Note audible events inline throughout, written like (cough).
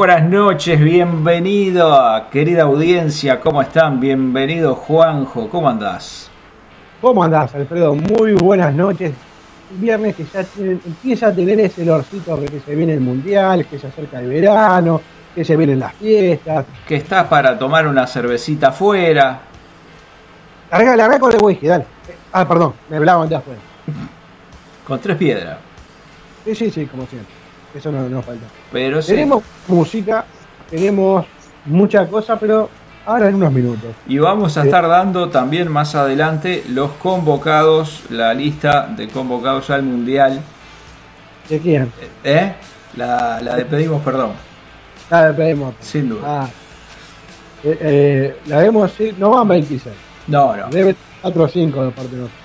Buenas noches, bienvenido a querida audiencia, ¿cómo están? Bienvenido Juanjo, ¿cómo andás? ¿Cómo andás, Alfredo? Muy buenas noches. Viernes que ya empieza a tener ese olorcito de que se viene el mundial, que se acerca el verano, que se vienen las fiestas. Que estás para tomar una cervecita afuera. Larga, larga con el whisky, dale. Ah, perdón, me hablaban de afuera. (laughs) Con tres piedras. Sí, sí, sí, como siempre. Eso no nos falta. Pero sí. Tenemos música, tenemos mucha cosa, pero ahora en unos minutos. Y vamos a estar dando también más adelante los convocados, la lista de convocados al mundial. ¿De quién? ¿Eh? La, la de pedimos perdón, Nada, pedimos. sin duda. Ah, eh, eh, la vemos, no van 26. No, no. Debe 4 o 5 de parte de nosotros.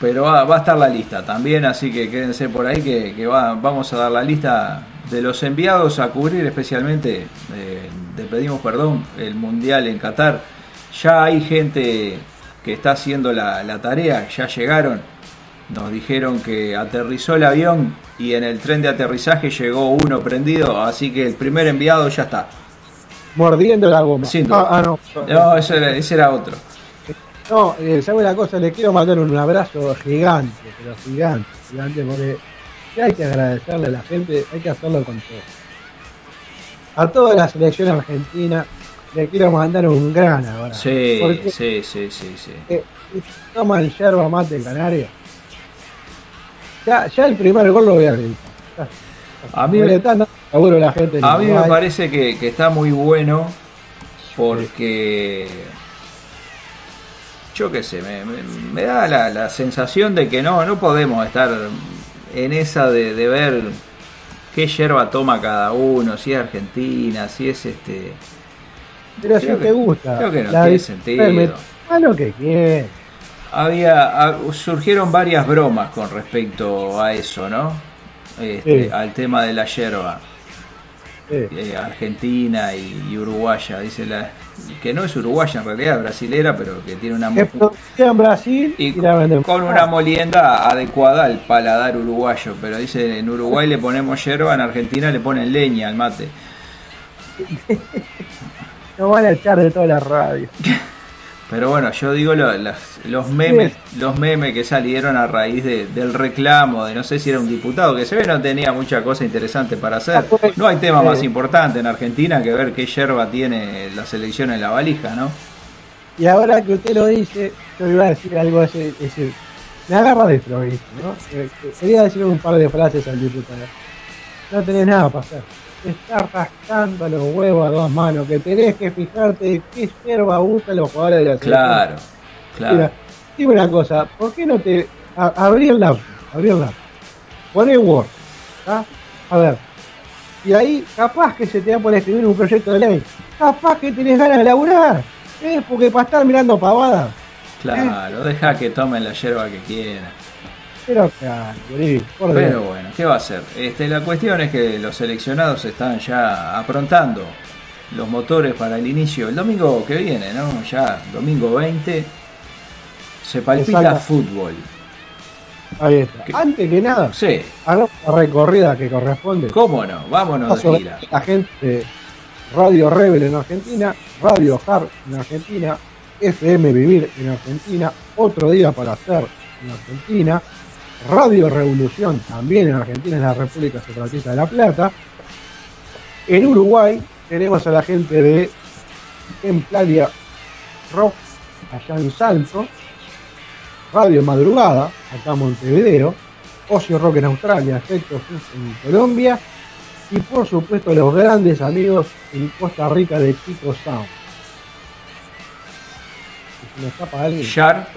Pero va, va a estar la lista también, así que quédense por ahí que, que va- vamos a dar la lista de los enviados a cubrir especialmente, eh, de pedimos perdón, el Mundial en Qatar. Ya hay gente que está haciendo la, la tarea, ya llegaron, nos dijeron que aterrizó el avión y en el tren de aterrizaje llegó uno prendido, así que el primer enviado ya está. Mordiendo la goma. Sin duda. Ah, ah, no. No, ese era, ese era otro. No, eh, ¿sabe una cosa? Le quiero mandar un abrazo gigante, pero gigante, gigante, porque si hay que agradecerle a la gente, hay que hacerlo con todo. A toda la selección argentina le quiero mandar un gran abrazo. Sí, sí, sí, sí, sí. eh, toman yerba mate en Canarias. Ya, ya el primer gol lo voy a gritar. A mí- laburo la gente. en A mí me parece que, que está muy bueno porque yo qué sé, me, me- me da la, la sensación de que no, no podemos estar en esa de, de ver qué yerba toma cada uno, si es Argentina, si es este... Pero si que- te gusta. creo que no la tiene sentido. Haz lo que quieras. Había, surgieron varias bromas con respecto a eso, ¿no? Este, Sí. Al tema de la yerba. Sí. eh, argentina y, y uruguaya, dice la que no es uruguaya en realidad, brasilera, pero que tiene una en Brasil y y, con, con una molienda adecuada al paladar uruguayo, pero dice en Uruguay le ponemos yerba, en Argentina le ponen leña al mate. (laughs) Nos van a echar de toda la radio. (laughs) Pero bueno, yo digo lo- las- los memes, los memes que salieron a raíz de- del reclamo de no sé si era un diputado que se ve no tenía mucha cosa interesante para hacer. No hay tema más importante en Argentina que ver qué yerba tiene la selección en la valija, ¿no? Y ahora que usted lo dice, yo iba a decir algo ese, ese me agarra de improviso, ¿no? Eh, Quería decir un par de frases al diputado. No tenés nada para hacer. Te estás rascando los huevos a dos manos, que tenés que fijarte qué yerba usan los jugadores de la selección. Claro, claro. Mira, dime una cosa, ¿por qué no te a- abrí el laptop, abrí el laptop, poné Word, ¿tá? A ver, y ahí capaz que se te da por escribir un proyecto de ley, capaz que tenés ganas de laburar, ¿eh? porque para estar mirando pavadas, Claro, deja que tomen la yerba que quieran. Pero bueno, ¿qué va a hacer? Este, la cuestión es que los seleccionados están ya aprontando los motores para el inicio el domingo que viene, ¿no? Ya domingo 20 se palpita Exacto. fútbol. ahí está. ¿Qué? Antes que nada, Sí, hagamos la recorrida que corresponde. cómo no, vámonos de gira. La gente Radio Rebel en Argentina, Radio Hard en Argentina, FM Vivir en Argentina, Otro Día para Hacer en Argentina, Radio Revolución también en Argentina, en la República Separatista de La Plata. En Uruguay tenemos a la gente de Templaria Rock, allá en Salto, Radio Madrugada, acá en Montevideo, Ocio Rock en Australia, Efectos en Colombia, y por supuesto los grandes amigos en Costa Rica de Chico Sound. Si alguien, Shar.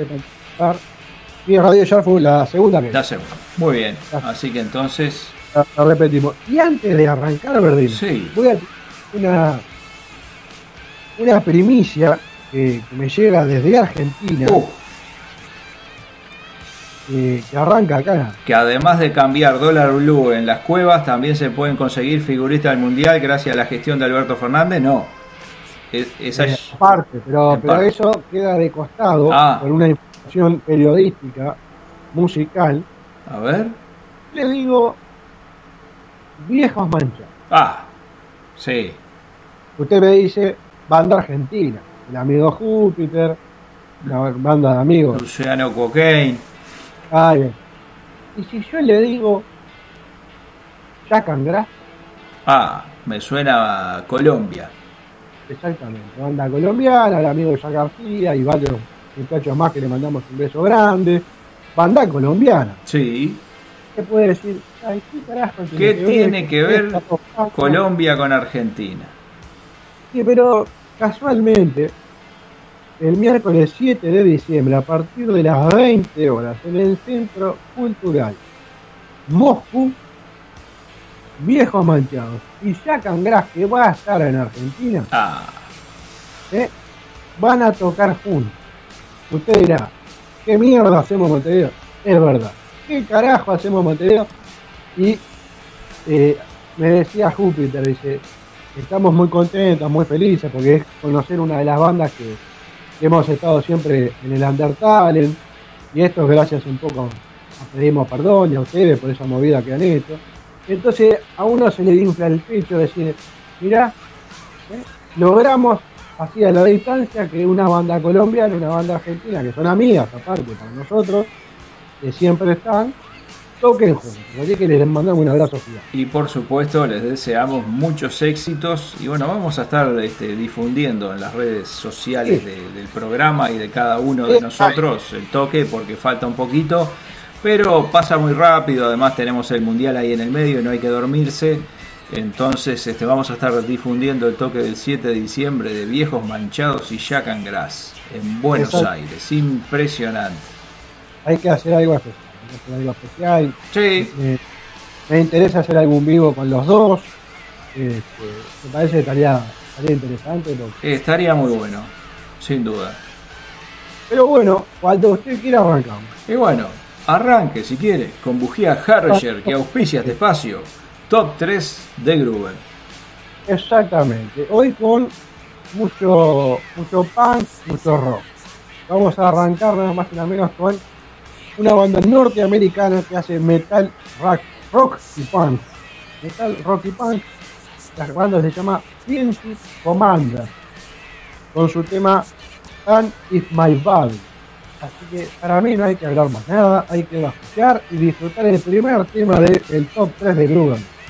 Y Radio Shar fue la segunda que La segunda. Muy bien. Así que entonces. la, la repetimos. Y antes de arrancar, Verdín, Sí. voy a una una primicia que, que me llega desde Argentina, Uh, que, que arranca acá. que además de cambiar dólar blue en las cuevas, también se pueden conseguir figuristas del mundial gracias a la gestión de Alberto Fernández. No. Es- esa es- aparte, pero, pero parte. eso queda de costado Ah. por una información periodística, musical. A ver. Le digo, viejos manchas. Ah, sí. Usted me dice, banda argentina, el amigo Júpiter, una banda de amigos. Luciano Cocaine. Ah, bien. Y si yo le digo, Jack and Grass, Ah, me suena a Colombia. exactamente, banda colombiana, el amigo Jack García y varios muchachos más que le mandamos un beso grande. Banda colombiana. Sí. ¿Qué puede decir? Ay, ¿qué carajo ¿Qué tiene que ver? Colombia con Argentina? Sí, pero casualmente, el miércoles 7 de diciembre, a partir de las 20 horas, en el Centro Cultural Moscú, Viejos Manchados y Jack and Grass, que va a estar en Argentina, Ah, ¿eh? van a tocar juntos. Usted dirá, ¿qué mierda hacemos en Montevideo? Es verdad. ¿Qué carajo hacemos en Montevideo? Y eh, me decía Júpiter, dice, estamos muy contentos, muy felices, porque es conocer una de las bandas que, hemos estado siempre en el Undertale, y esto es gracias un poco a pedimos perdón y a ustedes por esa movida que han hecho. Entonces a uno se le infla el pecho decir, mirá, ¿eh? logramos así a la distancia que una banda colombiana y una banda argentina, que son amigas aparte para nosotros, que siempre están, toquen juntos. Así que les mandamos un abrazo gigante. y por supuesto les deseamos muchos éxitos y bueno, vamos a estar este, difundiendo en las redes sociales Sí. de- del programa y de cada uno de Sí. nosotros el toque porque falta un poquito, pero pasa muy rápido, además tenemos el mundial ahí en el medio y no hay que dormirse. Entonces este, vamos a estar difundiendo el toque del 7 de diciembre de Viejos Manchados y Jack and Grass en Buenos Exacto. Aires. Impresionante. Hay que hacer algo especial. hay que hacer algo especial. Sí, Me, me interesa hacer algún vivo con los dos. Este, me parece que estaría, estaría interesante. porque- estaría muy bueno, sin duda. Pero bueno, cuando usted quiera arrancamos. Y bueno, arranque si quiere con bujía Harrier que auspicia este espacio. Top 3 de Gruber. Exactamente. Hoy con mucho, mucho punk, mucho rock. Vamos a arrancar nada más y nada menos con una banda norteamericana que hace metal, rock, rock y punk. Metal, rock y punk. La banda se llama Fiency Commander. Con su tema And If My Body. Así que para mí no hay que hablar más nada, hay que escuchar y disfrutar el primer tema del top 3 de Gruber.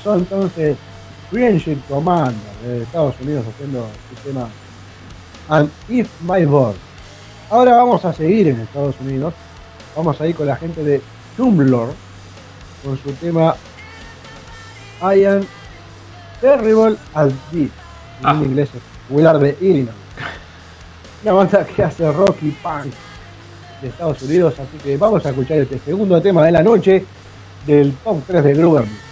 pasó entonces Friendship Commander de Estados Unidos haciendo el tema And If My Board. Ahora vamos a seguir en Estados Unidos. Vamos a ir con la gente de Tumblr con su tema I am terrible at this. En ah. inglés es Willard de Illinois. Una banda que hace rock y punk de Estados Unidos. Así que vamos a escuchar este segundo tema de la noche del top 3 de Gruber.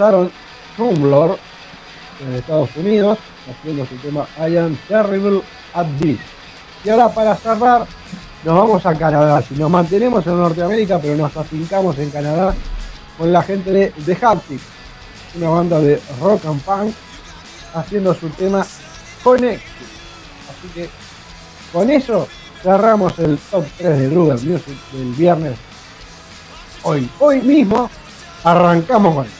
lanzaron Rumblor en Estados Unidos, haciendo su tema I Am Terrible at This. Y ahora para cerrar, nos vamos a Canadá. Si nos mantenemos en Norteamérica, pero nos afincamos en Canadá con la gente de The Haptic, una banda de rock and punk, haciendo su tema Connect. Así que con eso cerramos el top 3 de Gruber Music del viernes. Hoy, hoy mismo, arrancamos con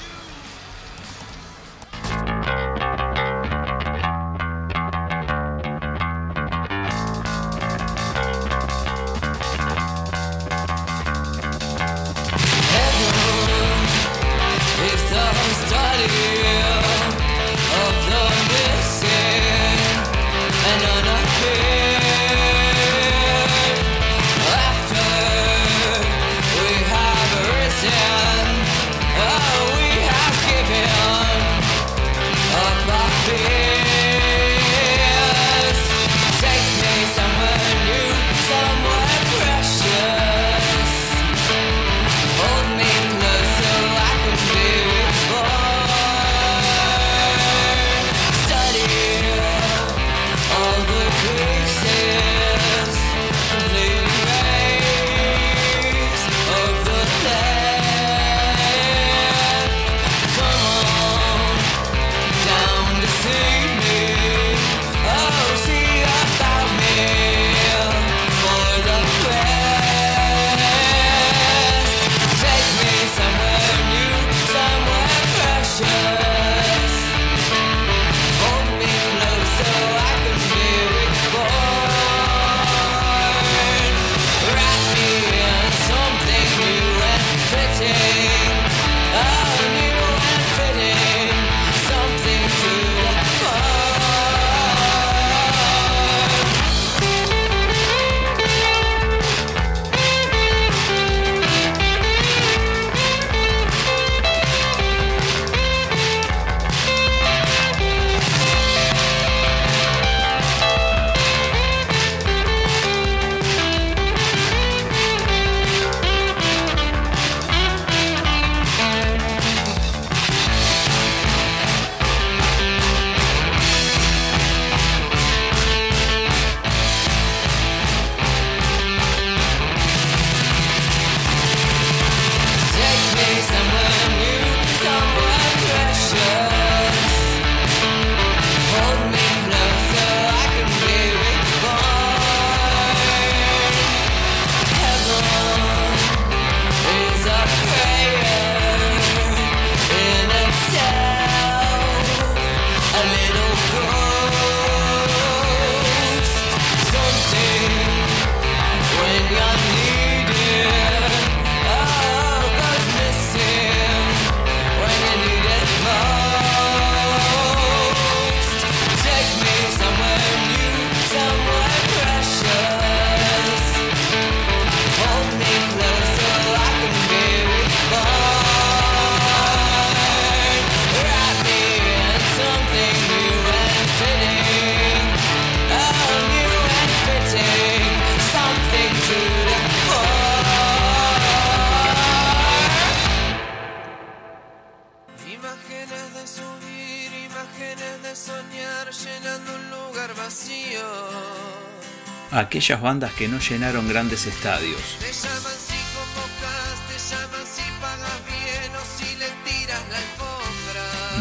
Aquellas bandas que no llenaron grandes estadios,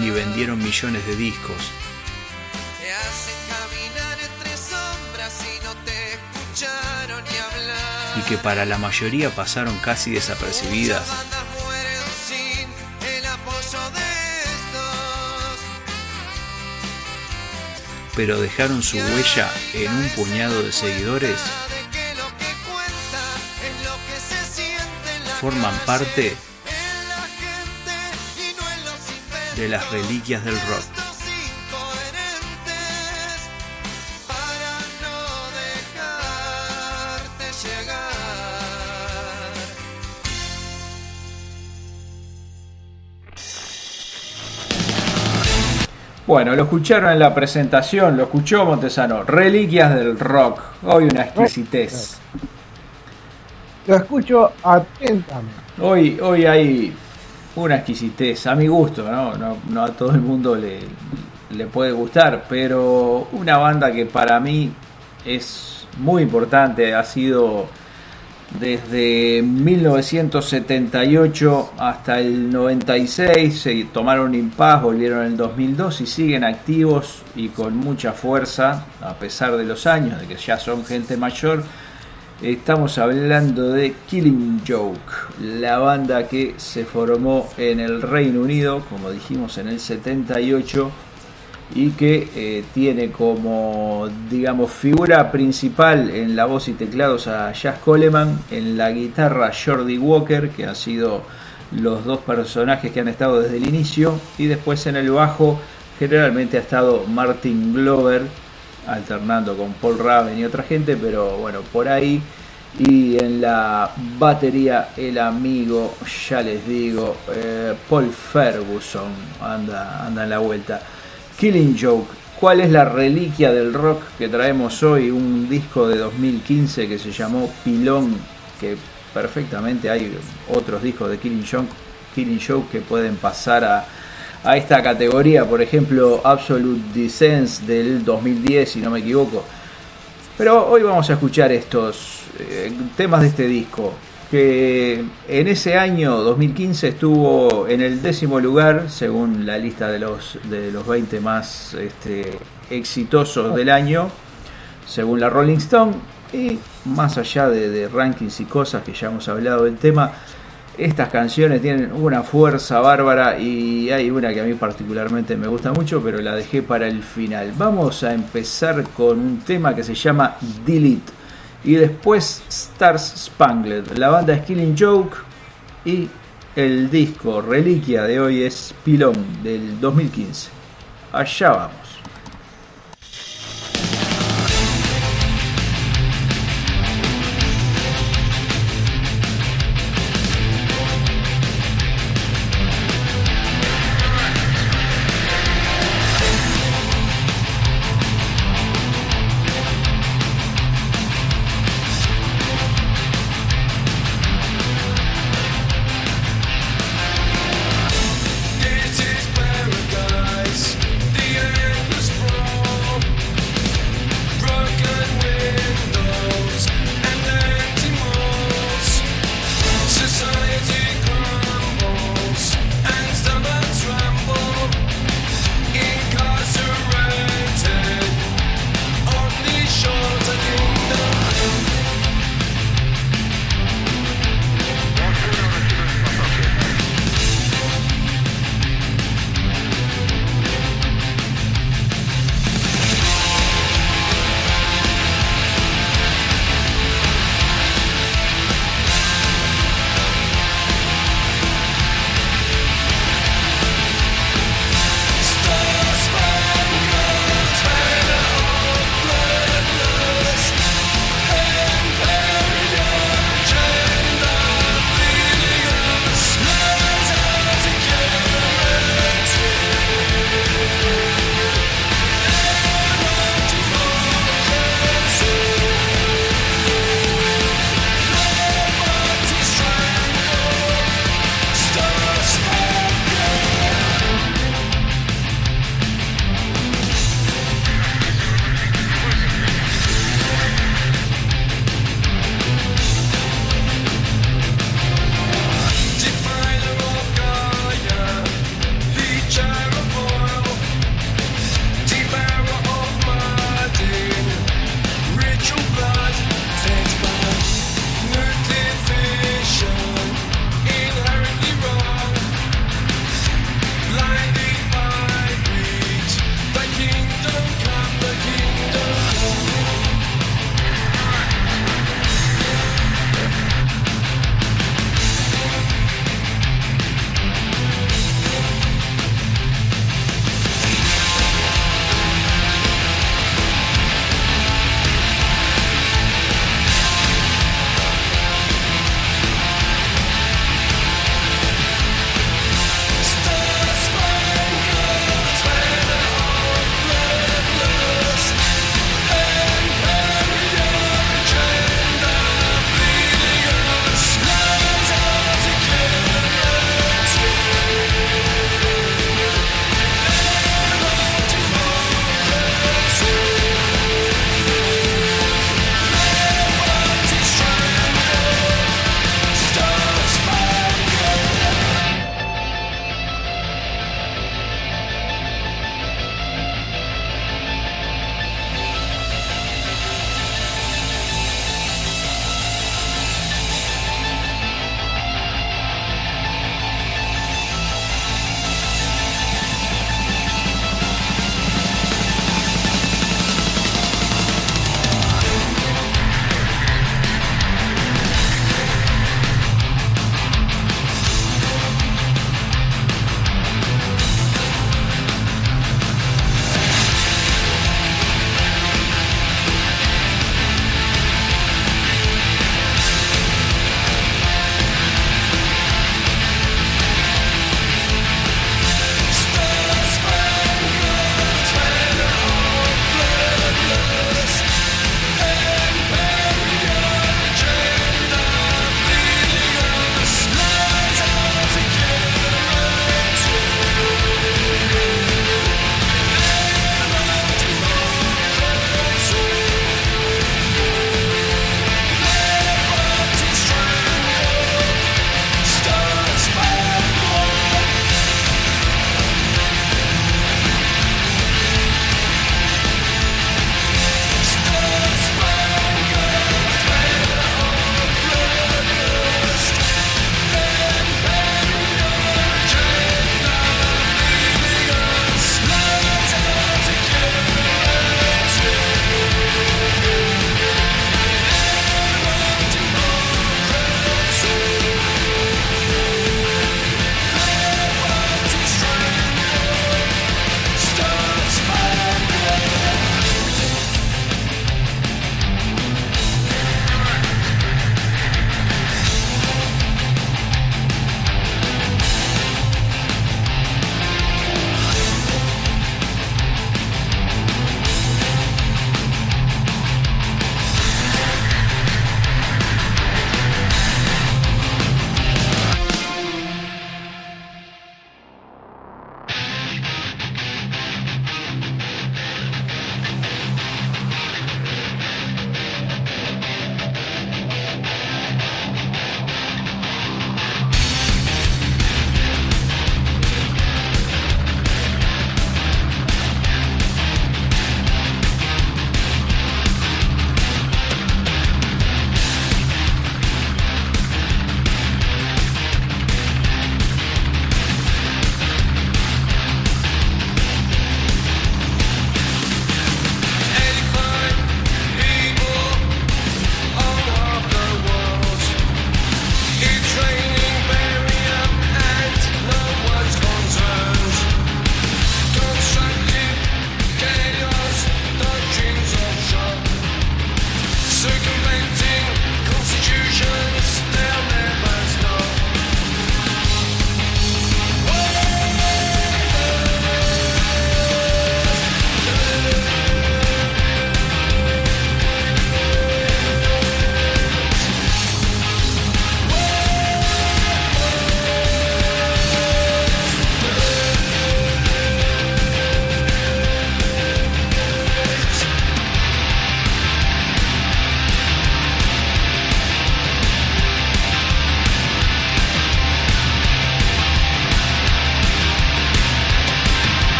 ni vendieron millones de discos, y que para la mayoría pasaron casi desapercibidas, pero dejaron su huella en un puñado de seguidores, forman parte de las reliquias del rock. Bueno, lo escucharon en la presentación, lo escuchó Montesano, Reliquias del Rock, hoy una exquisitez. Lo escucho atentamente. Hoy, hoy hay una exquisitez, a mi gusto, ¿no? No, no a todo el mundo le, le puede gustar, pero una banda que para mí es muy importante, ha sido desde 1978 hasta el 96, se tomaron impas, volvieron en el 2002 y siguen activos y con mucha fuerza, a pesar de los años, de que ya son gente mayor. Estamos hablando de Killing Joke, la banda que se formó en el Reino Unido, como dijimos en el 78, y que eh, tiene como, digamos, figura principal en la voz y teclados a Jazz Coleman, en la guitarra Jordi Walker, que han sido los dos personajes que han estado desde el inicio, y después en el bajo generalmente ha estado Martin Glover, alternando con Paul Raven y otra gente, pero bueno, por ahí. Y en la batería el amigo, ya les digo, eh, Paul Ferguson anda, anda en la vuelta. Killing Joke, ¿cuál es la reliquia del rock que traemos hoy? Un disco de 2015 que se llamó Pilón, que perfectamente hay otros discos de Killing Joke, Killing Joke que pueden pasar a, a esta categoría, por ejemplo Absolute Descent del 2010, si no me equivoco. Pero hoy vamos a escuchar estos eh, temas de este disco, que en ese año 2015 estuvo en el décimo lugar, según la lista de los, de los 20 más este, exitosos del año, según la Rolling Stone, y más allá de, de rankings y cosas que ya hemos hablado del tema, estas canciones tienen una fuerza bárbara y hay una que a mí particularmente me gusta mucho, pero la dejé para el final. Vamos a empezar con un tema que se llama Delete y después Stars Spangled. La banda es Killing Joke y el disco reliquia de hoy es Pilón del 2015. Allá vamos.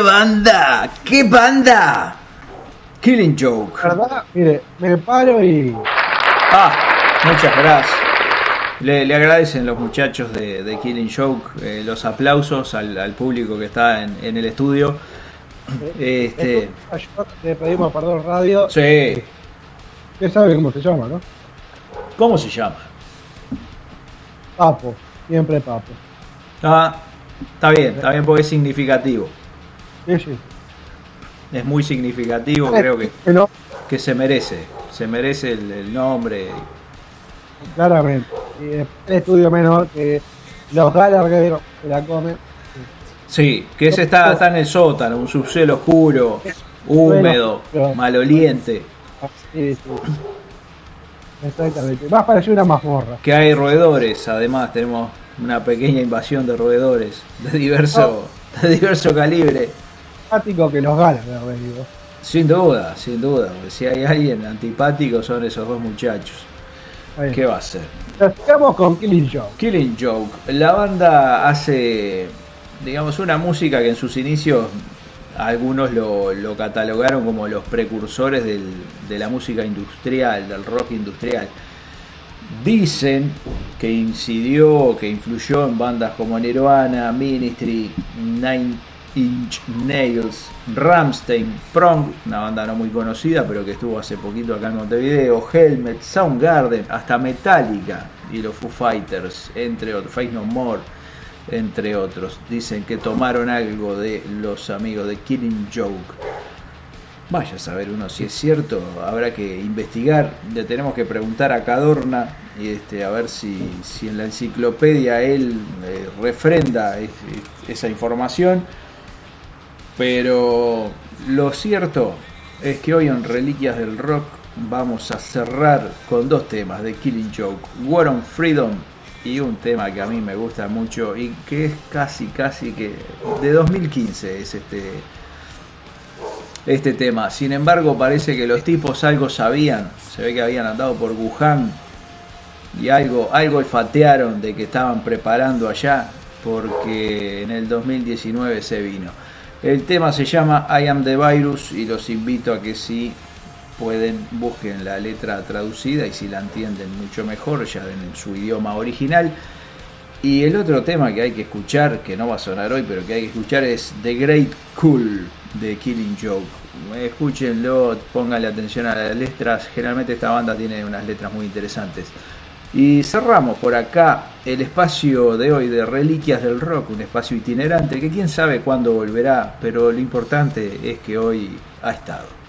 ¡Qué banda! ¡Qué banda! Killing Joke. ¿Verdad? Mire, me paro y. Ah, muchas gracias. Le, le agradecen los muchachos de, de Killing Joke eh, los aplausos al, al público que está en, en el estudio. Este, Yo Le pedimos perdón radio. sí, Usted sabe cómo se llama, ¿no? ¿cómo se llama? Papo. Siempre papo. Ah, está bien, está bien porque es significativo. Sí, sí. Es muy significativo, creo que, que se merece. Se merece el, el nombre. claramente. Y después el estudio menor que los galargueros se la comen. Sí, que ese está, está en el sótano, un subsuelo oscuro, húmedo, maloliente. Sí, sí. Exactamente. Más pareció una mazmorra. Que hay roedores, además tenemos una pequeña invasión de roedores de diverso, de diverso calibre. Simpático que los galargueros, digo. Sin duda, sin duda. porque Si hay alguien antipático son esos dos muchachos. Ahí. ¿Qué va a ser? Quedamos con Killing Joke. Killing Joke. La banda hace, digamos, una música que en sus inicios algunos lo, lo catalogaron como los precursores del- de la música industrial, del rock industrial. Dicen que incidió, que influyó en bandas como Nirvana, Ministry, Nine Inch Nails, Ramstein, Prong, una banda no muy conocida, pero que estuvo hace poquito acá en Montevideo, Helmet, Soundgarden, hasta Metallica y los Foo Fighters, entre otros, Face No More, entre otros. Dicen que tomaron algo de los amigos de Killing Joke. Vaya a saber uno si es cierto, habrá que investigar, le tenemos que preguntar a Cadorna y este, a ver si, si en la enciclopedia él eh, refrenda es- es- esa información. Pero lo cierto es que hoy en Reliquias del Rock vamos a cerrar con dos temas de Killing Joke, War on Freedom y un tema que a mí me gusta mucho y que es casi casi que de 2015 es este este tema. Sin embargo, parece que los tipos algo sabían. Se ve que habían andado por Wuhan y algo, algo olfatearon de que estaban preparando allá porque en el 2019 se vino. El tema se llama I Am the Virus y los invito a que si pueden busquen la letra traducida y si la entienden mucho mejor ya en su idioma original. Y el otro tema que hay que escuchar, que no va a sonar hoy, pero que hay que escuchar es The Great Cool de Killing Joke. Escúchenlo, pónganle atención a las letras. Generalmente esta banda tiene unas letras muy interesantes. Y cerramos por acá el espacio de hoy de Reliquias del Rock, un espacio itinerante que quién sabe cuándo volverá, pero lo importante es que hoy ha estado.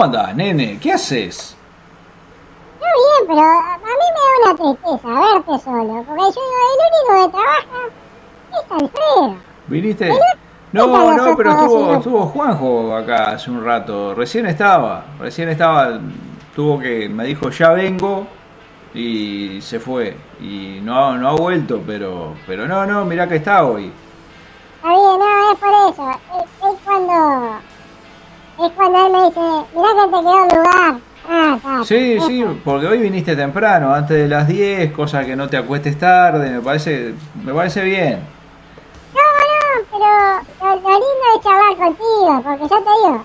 ¿Cómo andás, nene? ¿Qué haces? Yo bien, pero a mí me da una tristeza verte solo, porque yo digo, el único que trabaja es Alfredo. ¿Viniste? No, no, pero estuvo, estuvo Juanjo acá hace un rato. Recién estaba, recién estaba, tuvo que, me dijo ya vengo y se fue. Y no, no ha vuelto, pero, pero no, no, mirá que está hoy. Te quedó lugar. Ah. Sí, eso. sí, porque hoy viniste temprano, antes de las 10, cosa que no te acuestes tarde, me parece, me parece bien. No, no, pero lo, lo lindo es charlar contigo, porque ya te digo,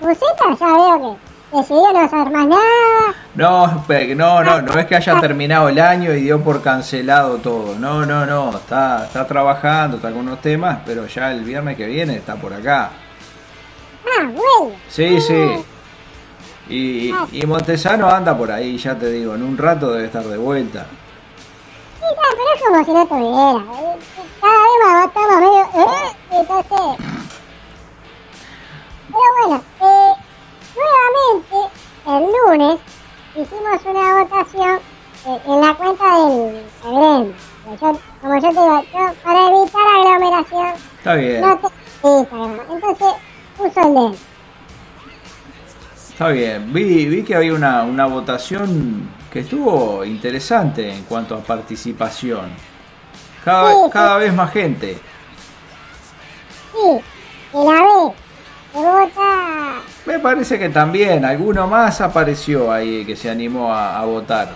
Buceta ya veo que decidió no hacer más nada. No, no, no, no es que haya terminado el año y dio por cancelado todo. No, no, no, está, está trabajando, está con unos temas, pero ya el viernes que viene está por acá. Ah, bueno. Sí, sí. Y, y Montesano anda por ahí, ya te digo, en un rato debe estar de vuelta. Sí, claro, pero es como si no estuviera. Eh, Cada vez más estamos medio... ¿eh? Entonces... Pero bueno, eh, nuevamente, el lunes, hicimos una votación eh, en la cuenta del gremio. Yo- como yo te digo, yo para evitar aglomeración Está bien, no tengo Instagram. Entonces, puso el de. Está bien. Vi, vi que había una, una votación que estuvo interesante en cuanto a participación. Cada, Sí, vez- sí. más gente. Sí, que la ve, que vota... Me parece que también alguno más apareció ahí que se animó a, a votar.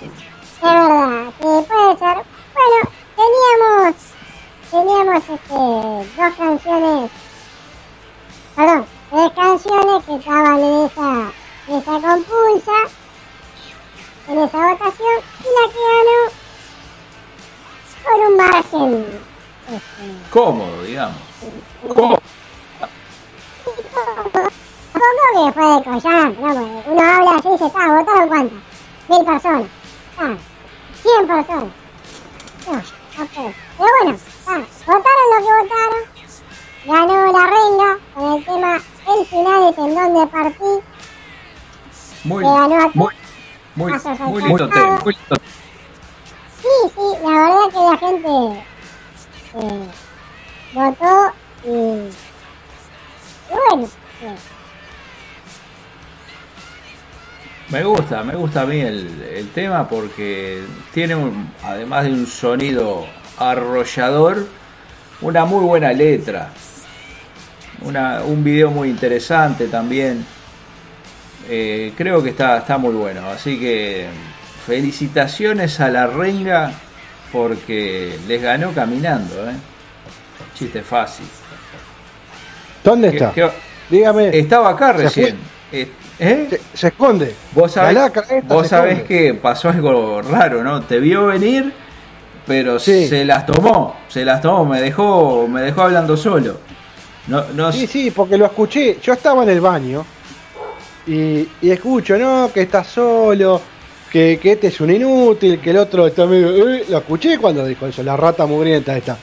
Es verdad, que puede ser. Bueno, teníamos, teníamos este, dos canciones, perdón, tres canciones que estaban en esa, en esa compulsa, en esa votación, y la que ganó por un margen, este, Cómodo, digamos. Tampoco que fue de collar, ¿no? Porque uno habla así y dice, está, ¿votaron cuántas? Mil personas. Ah, cien personas. No, ok. Pero bueno, votaron lo que votaron. Ganó la renga con el tema El final es en donde partí. Muy, Que ganó a muy, muy, muy lindo tema. muy lindo. Sí, sí, la verdad que la gente eh, votó y, y bueno. Me gusta, me gusta a mí el, el tema porque tiene, un, además de un sonido arrollador, una muy buena letra. Una, un video muy interesante también. Eh, creo que está, está muy bueno. Así que felicitaciones a la renga porque les ganó caminando. ¿eh? Chiste fácil. ¿Dónde ¿Qué- está? Dígame. estaba acá recién. Eh, ¿eh? Se, se esconde. Vos sabés, vos sabés que pasó algo raro, ¿no? Te vio venir, pero Sí. se las tomó, se las tomó, me dejó, me dejó hablando solo. No, no Sí, sí, porque lo escuché. Yo estaba en el baño y, y escucho, ¿no? Que está solo, que, que este es un inútil, que el otro está medio. eh, Lo escuché cuando dijo eso, la rata mugrienta esta.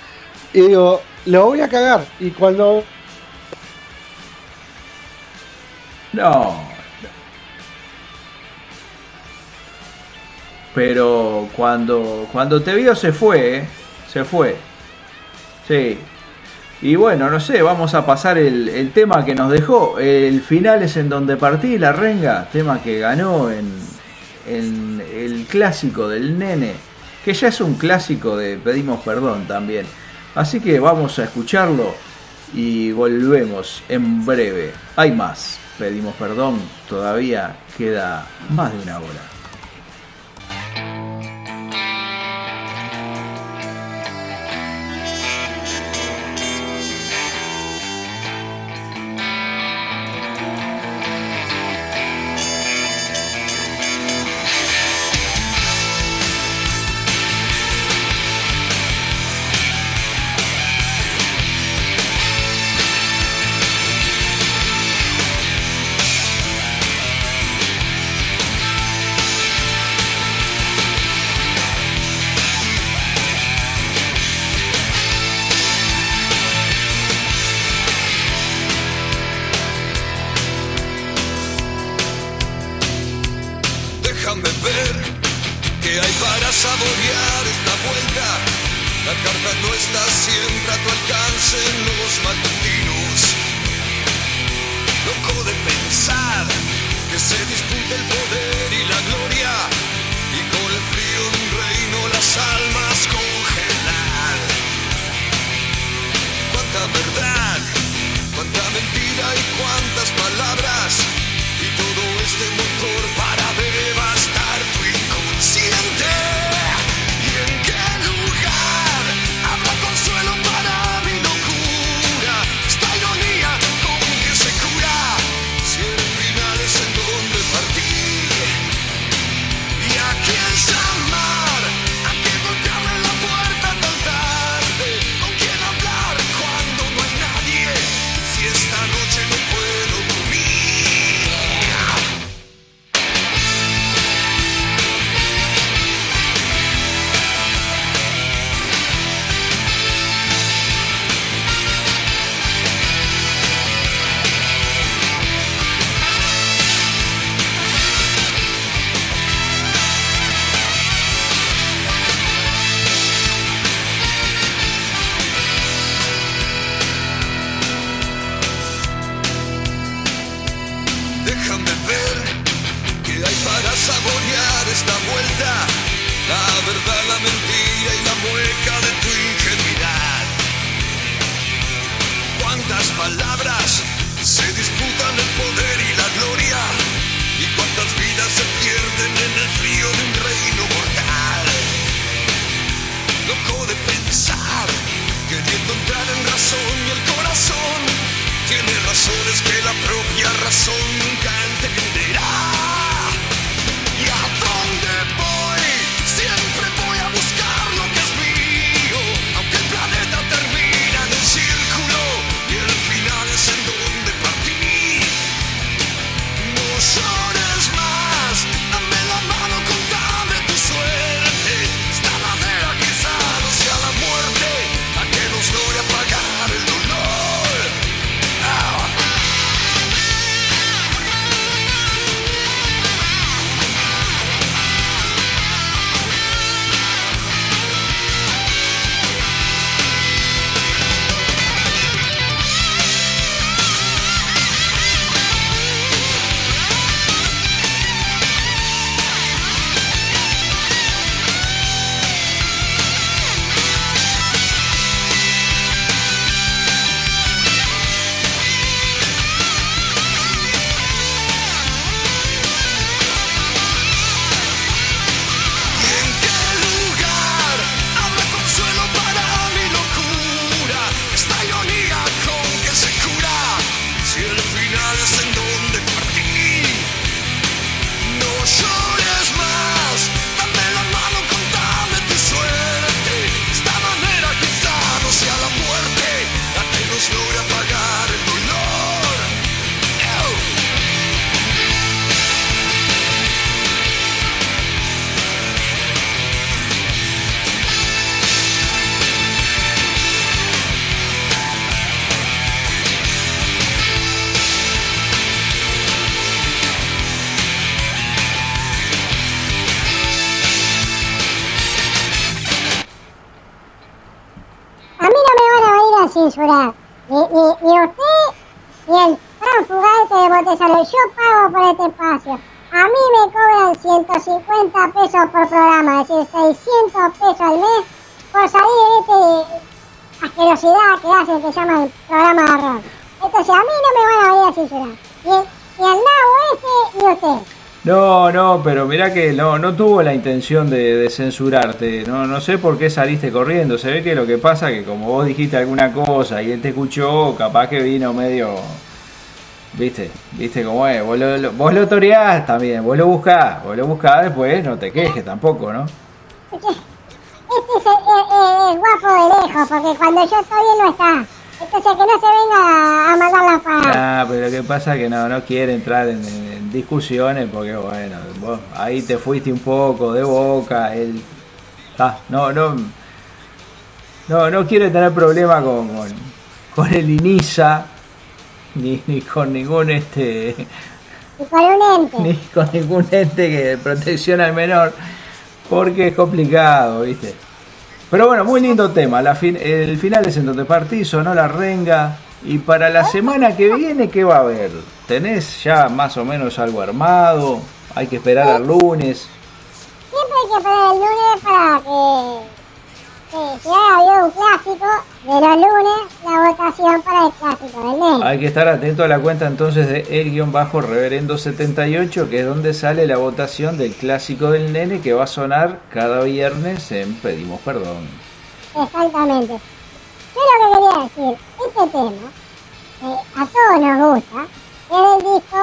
Y digo, lo voy a cagar. Y cuando. No. Pero cuando, cuando te vio se fue, ¿eh? se fue. Sí. Y bueno, no sé, vamos a pasar el, tema que nos dejó. El final es en donde partí la renga, tema que ganó en, en el clásico del nene, que ya es un clásico de Pedimos Perdón también. Así que vamos a escucharlo y volvemos en breve. Hay más, Pedimos Perdón, todavía queda más de una hora. Mirá que no, no tuvo la intención de, de censurarte. No, no sé por qué saliste corriendo. Se ve que lo que pasa que como vos dijiste alguna cosa y él te escuchó, capaz que vino medio... ¿Viste? ¿Viste cómo es? Vos lo, lo- vos lo toreás también, vos lo buscás, vos lo buscás después, no te quejes tampoco, ¿no? Este es el, el- el- el guapo de lejos, porque cuando yo estoy él no está. Entonces que no se venga a, mandar la paga. Ah, pero lo que pasa es que no, no quiere entrar en, en- en discusiones porque bueno, vos ahí te fuiste un poco de boca, él ah, no, no, no, no quiere tener problema con, con, con el INISA ni, ni con ningún este Y con un ente. ni con ningún ente que de protección al menor Porque es complicado, ¿viste? Pero bueno, muy lindo tema. La fin- el final es en donde partí, sonó la renga. Y para la semana que viene, ¿qué va a haber? ¿Tenés ya más o menos algo armado? Hay que esperar al lunes. Siempre hay que esperar el lunes para que, que si ha habido un clásico de los lunes, la votación para el clásico del nene. Hay que estar atento a la cuenta entonces de el-reverendo78, que es donde sale la votación del clásico del nene que va a sonar cada viernes en Pedimos Perdón. Exactamente. Lo que quería decir, este tema, que a todos nos gusta, es el disco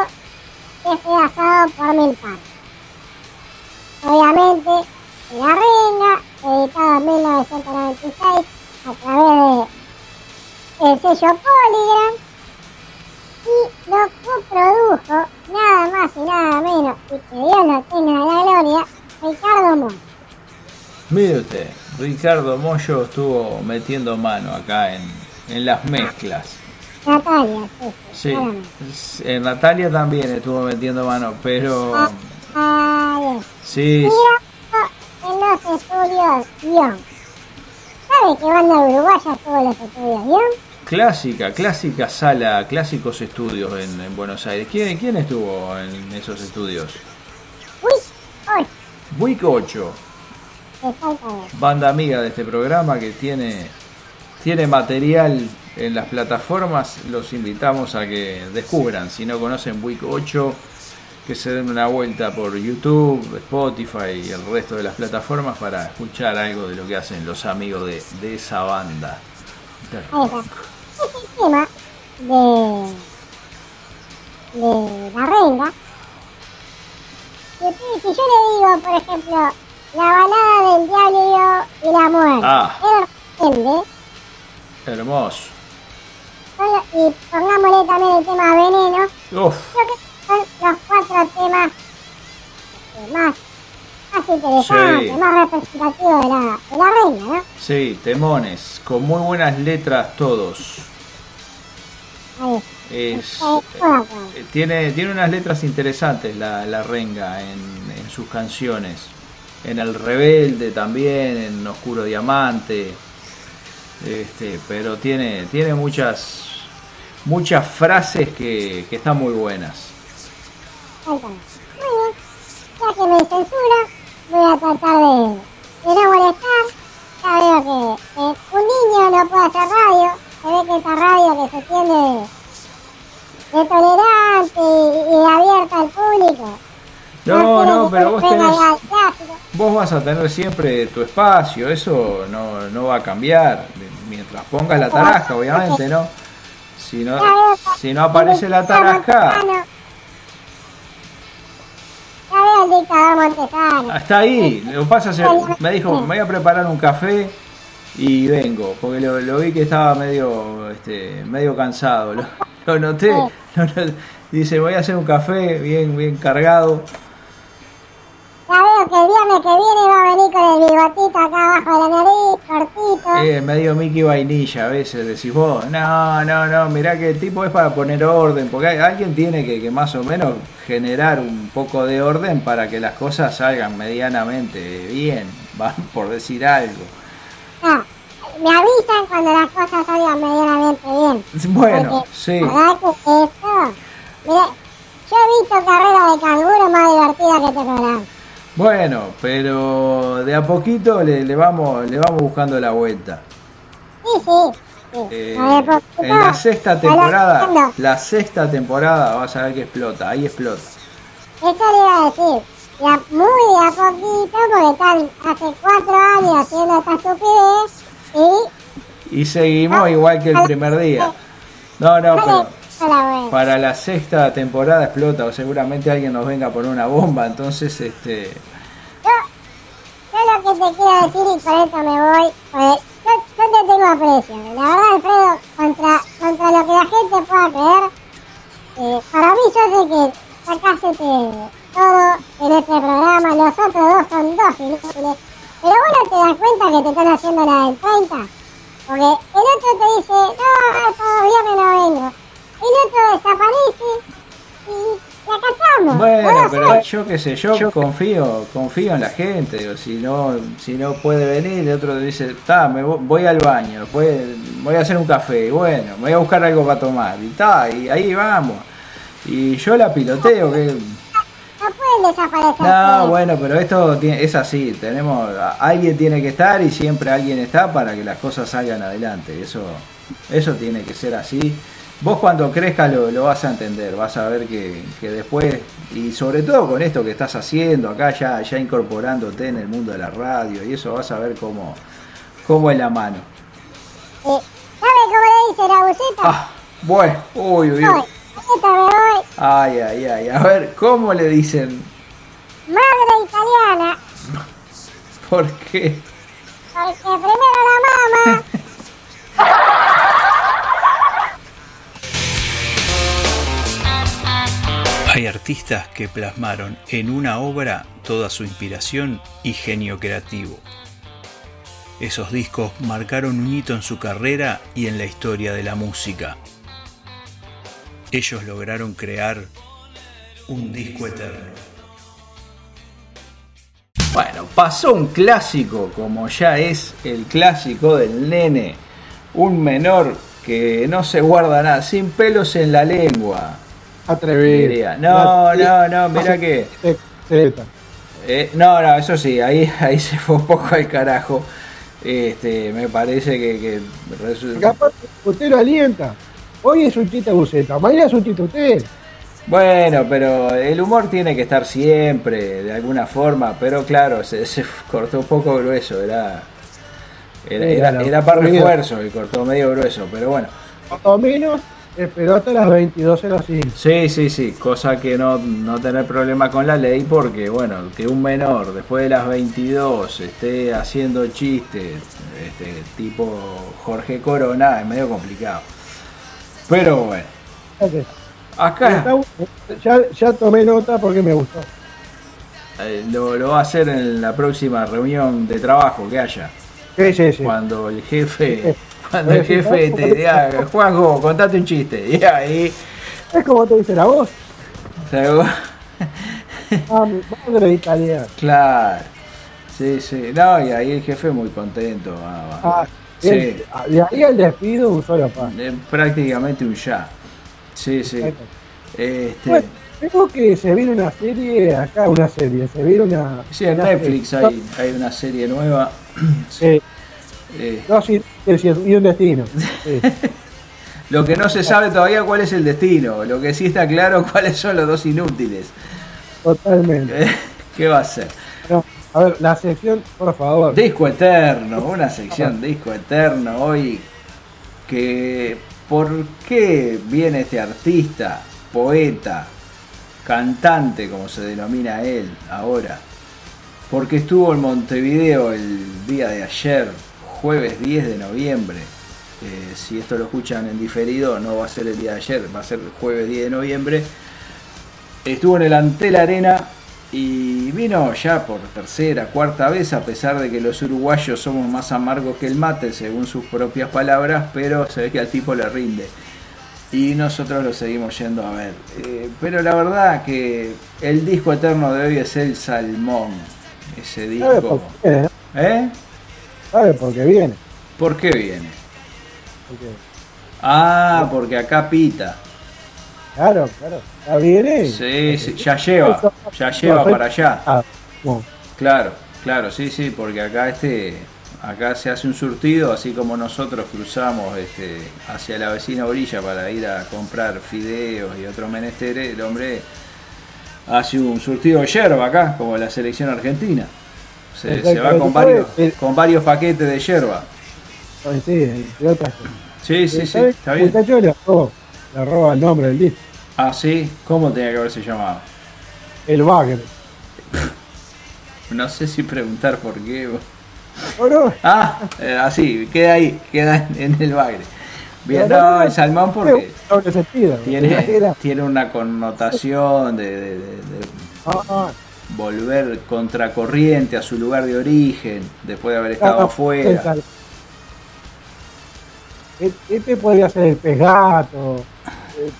basado por Mil Partes. Obviamente, La Renga, editado en 1996 a través de el sello Polygram y lo coprodujo nada más y nada menos, y que Dios lo tenga en la gloria, Ricardo Montt. Mire Ricardo Mollo estuvo metiendo mano acá en, en las mezclas. Natalia, sí, Sí, eh, Natalia también estuvo metiendo mano, pero Ah, bien. sí, en los estudios Guión. ¿Sabe qué banda uruguaya estuvo en los estudios Guión? clásica, clásica sala, clásicos estudios en, en Buenos Aires. ¿Quién, ¿Quién estuvo en esos estudios? Uy, hoy, Buick 8, exactamente. Banda amiga de este programa que tiene, tiene material en las plataformas. Los invitamos a que descubran, si no conocen Buick 8, que se den una vuelta por YouTube, Spotify y el resto de las plataformas para escuchar algo de lo que hacen los amigos de, de esa banda. de de, de la renga. Si yo le digo, por ejemplo, la balada del diablo y la muerte, Ah. él entiende, Hermoso. y pongámosle también el tema veneno, Uf, creo que son los cuatro temas más, más interesantes, Sí. más representativos de la, de la reina, ¿no? sí, temones, con muy buenas letras todos. Ahí. Es, eh, tiene, tiene unas letras interesantes la, la renga en, en sus canciones. En El Rebelde también, en Oscuro Diamante. Este, pero tiene, tiene muchas muchas frases que, que están muy buenas. Cuéntame. Muy bien. Ya que me censura, voy a tratar de, de no molestar. Ya veo que, un niño no puede hacer radio. Se ve que esta radio que se tiene de, tolerante y abierta al público. No, no, pero vos tenés, vos vas a tener siempre tu espacio, eso no, no va a cambiar. Mientras pongas la tarasca, obviamente, ¿no? Si no, si no aparece la tarasca. Está ahí, lo pasa me dijo, me voy a preparar un café y vengo, porque lo, lo vi que estaba medio este, medio cansado, lo, lo noté, lo no- dice, voy a hacer un café bien bien cargado, Ya veo que el que viene va a venir con el bigotito acá abajo de la nariz, cortito. eh, medio Mickey Vainilla a veces, decís vos, no, no, no, mirá que el tipo es para poner orden, porque hay- alguien tiene que, que más o menos generar un poco de orden para que las cosas salgan medianamente bien, (laughs) van por decir algo. No, me avisan cuando las cosas salgan medianamente bien. Bueno, Porque sí. Verdad que esto... Mire, yo he visto carreras de canguro más divertidas que este programa. Bueno, pero de a poquito le, le vamos le vamos buscando la vuelta. Sí, sí. sí. Eh, en la sexta temporada, la sexta temporada vas a ver que explota, ahí explota. Eso le iba a decir. Ya muy de a poquito, porque están hace cuatro años haciendo esta estupidez y... Y seguimos igual que el primer día. No, no, pero. Para la sexta temporada explota o seguramente alguien nos venga a poner una bomba, entonces este Yo, yo lo que te quiero decir y por eso me voy, pues, yo, yo te tengo aprecio. La verdad, Alfredo, contra, contra lo que la gente pueda creer, eh, para mí yo sé que sacaste todo en este programa, los otros dos son dos inútiles, pero vos no te das cuenta que te están haciendo la del 30, porque el otro te dice, no, todos viernes no vengo, otro desaparece y acá estamos. Bueno, pero yo qué sé, yo confío, confío en la gente. digo, si no, si no puede venir, el otro dice, está, me vo- voy al baño, después voy a hacer un café, bueno, me voy a buscar algo para tomar, y ta, y ahí vamos. Y yo la piloteo, que No pueden desaparecer. no, bueno, pero esto tiene- es así, tenemos, alguien tiene que estar y siempre alguien está para que las cosas salgan adelante, eso, eso tiene que ser así. Vos cuando crezcas lo, lo vas a entender, vas a ver que, que después, y sobre todo con esto que estás haciendo acá, ya, ya incorporándote en el mundo de la radio, y eso vas a ver cómo, cómo es la mano. Eh, ¿Sabe cómo le dice la buceta? Ah, bueno, uy, uy. Ay, ay, ay, a ver, ¿cómo le dicen? Madre italiana. (laughs) ¿Por qué? Porque primero la mama. (laughs) Hay artistas que plasmaron en una obra toda su inspiración y genio creativo. Esos discos marcaron un hito en su carrera y en la historia de la música. Ellos lograron crear un disco eterno. Bueno, pasó un clásico como ya es el clásico del nene. Un menor que no se guarda nada, sin pelos en la lengua. Atrevido. No, no, no, mira que. Z. eh, no, no, eso sí, ahí, (laughs) ahí se fue un poco al carajo. Este, me parece que, que resu- Capaz usted lo alienta. Hoy es un chiste buceta, mañana es un chiste usted. Bueno, pero el humor tiene que estar siempre, de alguna forma, pero claro, se, se cortó un poco grueso, era era, era, era para refuerzo y cortó medio grueso, pero bueno. Menos esperó hasta las 22.05. Sí, sí, sí, cosa que no, no tener problema con la ley porque, bueno, que un menor después de las 22 esté haciendo chistes este, tipo Jorge Corona es medio complicado. Pero bueno, acá ya tomé nota porque me gustó. eh, lo, lo va a hacer en la próxima reunión de trabajo que haya. Sí, sí, sí. Cuando el jefe, cuando el jefe te diga, Juanjo, contate un chiste. Y ahí Es como te dice la voz. (laughs) se Ah, mi madre italiana. Claro. Sí, sí. No, y ahí el jefe muy contento. Ah, Sí. bien. Ah, De ahí al despido, un solo pan. Eh, prácticamente un ya. Sí, sí. Este, Bueno, creo que se viene una serie, acá una serie, se viene una... sí, en una Netflix serie. hay, hay una serie nueva. (clears throat) Sí, Eh, dos y, y un destino. Sí. (laughs) lo que no se sabe todavía cuál es el destino. Lo que sí está claro (laughs) cuáles son los dos inútiles. Totalmente. Eh, ¿Qué va a ser? No, a ver, la sección, por favor. Disco Eterno, una sección Disco Eterno hoy que ¿por qué viene este artista, poeta, cantante como se denomina él ahora? Porque estuvo en Montevideo el día de ayer, jueves 10 de noviembre. Eh, si esto lo escuchan en diferido, no va a ser el día de ayer, va a ser el jueves 10 de noviembre. Estuvo en el Antel Arena y vino ya por tercera, cuarta vez, a pesar de que los uruguayos somos más amargos que el mate, según sus propias palabras, pero se ve que al tipo le rinde. Y nosotros lo seguimos yendo a ver. Eh, pero la verdad que el disco eterno de hoy es el Salmón. Ese ¿Sabe disco. ¿Eh? ¿Sabe por qué viene? ¿Por qué viene? Porque, Ah, porque acá pita. claro, claro. Ya viene. Sí, sí, ya lleva. Ya lleva para allá. Ah, bueno, Claro, claro, sí, sí, porque acá este, acá se hace un surtido, así como nosotros cruzamos este, hacia la vecina orilla para ir a comprar fideos y otros menesteres, el hombre hace un surtido de yerba acá, como la selección argentina. Se, se va con varios, con varios paquetes de yerba. Ay, sí, cosas. Sí, sí, sí, está bien. Muchacho le roba, le roba el nombre del disco. Ah, sí, ¿cómo tenía que haberse llamado? El Bagre. No sé si preguntar por qué. ¿O no? Ah, eh, así, queda ahí, queda en el bagre. Bien, no, el salmón porque tiene, tiene una connotación de, de- de- de Ah, volver contracorriente a su lugar de origen después de haber estado ah, afuera. E- Este podría ser el pez gato. eh,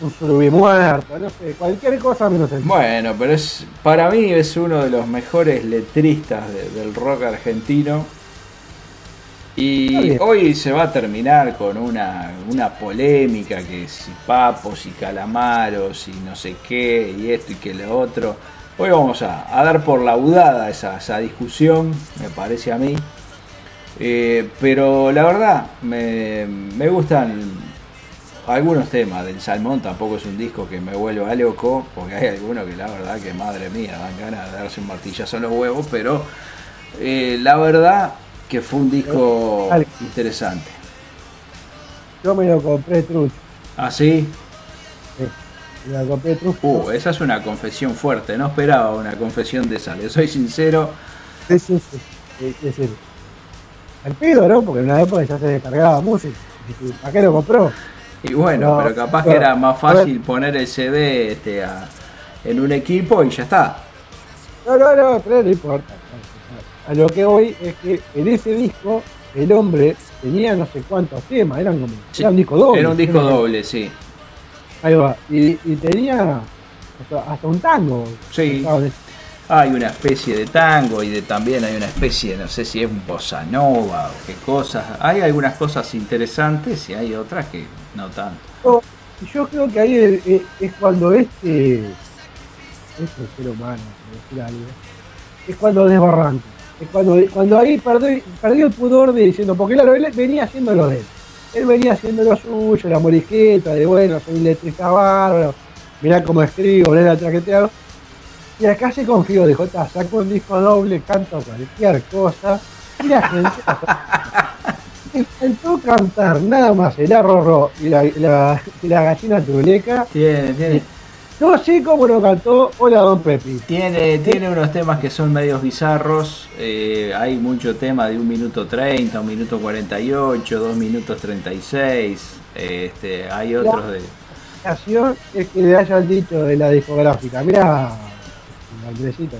un surubí muerto, no sé, cualquier cosa menos el Bueno, pero es para mí es uno de los mejores letristas de- del rock argentino. Y hoy se va a terminar con una, una polémica que si papos y calamaros y no sé qué y esto y que lo otro. Hoy vamos a, a dar por laudada esa, esa discusión, me parece a mí. Eh, pero la verdad, me, me gustan algunos temas del Salmón. Tampoco es un disco que me vuelva loco, porque hay algunos que la verdad que madre mía dan ganas de darse un martillazo en los huevos. Pero eh, la verdad que fue un disco interesante. Yo me lo compré trucho. ¿Ah, sí? Trucho. Uh, esa es una confesión fuerte. No esperaba una confesión de esa. Le soy sincero. Sí, sí, sí. Sí. Al pedo, ¿no? Porque en una época ya se descargaba música. ¿Para qué lo compró? Y bueno, No, pero capaz que era más fácil poner el CD este, a- en un equipo y ya está. No, no, no, pero no importa. A lo que voy es que en ese disco el hombre tenía no sé cuántos temas, eran como. Sí, era un disco doble. Era un disco doble, sí. Ahí va. Y, y tenía hasta, hasta un tango. Sí. De- Hay una especie de tango y de también hay una especie, no sé si es un bossa nova o qué cosas. Hay algunas cosas interesantes y hay otras que no tanto. Yo, yo creo que ahí es, cuando este, este ser humano, por decir algo, es cuando desbarranca. Es cuando, cuando ahí perdió, perdió el pudor de diciendo, porque claro, él venía haciendo lo de él. Él venía haciendo lo suyo, la morisqueta, de bueno, soy letrista bárbaro, mirá cómo escribo, mirá la traqueteado. Y acá se confió, dijo, "Ta, saco un disco doble, canto cualquier cosa. Y la gente (laughs) le faltó cantar nada más el arrorro y la, la, y la gallina truleca. Tiene, tiene, No sé cómo lo cantó Hola Don Pepi. tiene, tiene unos temas que son medios bizarros. eh, hay mucho tema de un minuto 30, un minuto 48, dos minutos 36. Este, hay otros de. La es que le hayan dicho de la discográfica, mirá, Andresito,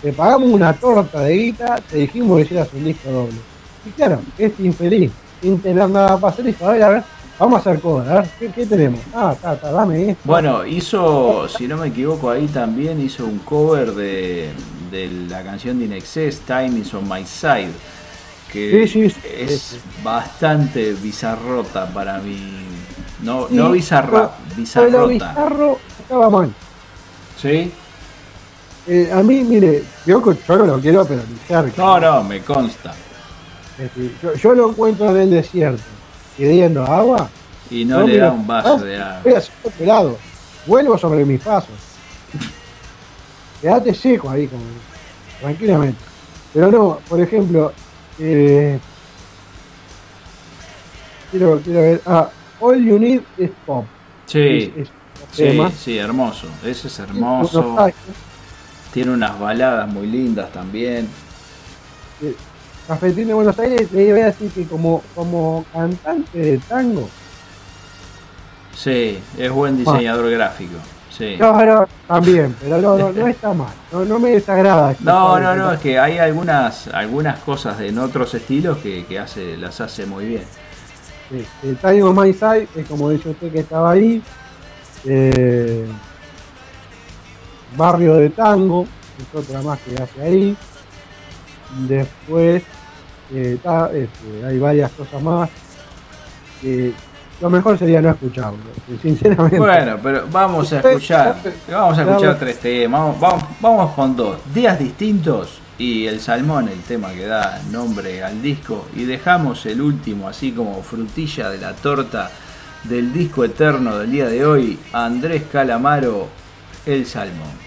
te pagamos una torta de guita, te dijimos que hicieras un disco doble. Y claro, este infeliz, sin tener nada para hacer, dijo, a ver, a ver, vamos a hacer cosas, a ver, ¿qué, qué tenemos? Ah, ta, ta, dame esto. Bueno, hizo, si no me equivoco, ahí también hizo un cover de, de la canción de Inexcess, Time is on my side, que Sí, sí, sí, es bastante bizarrota para mí. No, no bizarra, pero- Pero bizarrota. bizarro estaba mal. ¿Sí? Eh, a mí, mire, yo, yo no lo quiero penalizar. No, no, me consta. Yo, yo lo encuentro en el desierto, pidiendo agua. Y no le da un vaso de agua. Estoy haciendo pelado. Vuelvo sobre mis pasos. Quédate seco ahí, como, tranquilamente. Pero no, por ejemplo, eh, quiero, quiero ver. Ah, All You Need is Pop. Sí, Es- es un sí, tema. sí, hermoso. Ese es hermoso. Tiene unas baladas muy lindas también. Cafetín de Buenos Aires, le iba a decir que como, como cantante de tango, Sí, es buen diseñador gráfico. Sí. No, no, también, pero no, no, no está mal. No, no me desagrada. No, escuchar- no, no, es que hay algunas algunas cosas en otros estilos que, que hace, las hace muy bien. Sí, el Time of My Side es como dice usted que estaba ahí. Eh, Barrio de Tango, es otra más que hace ahí. Después eh, ta- este, hay varias cosas más. lo mejor sería no escucharlo, sinceramente. Bueno, pero vamos a escuchar, vamos a escuchar tres temas, vamos, vamos, vamos con dos, días distintos y el salmón, el tema que da nombre al disco, y dejamos el último así como frutilla de la torta del disco eterno del día de hoy, Andrés Calamaro, el salmón.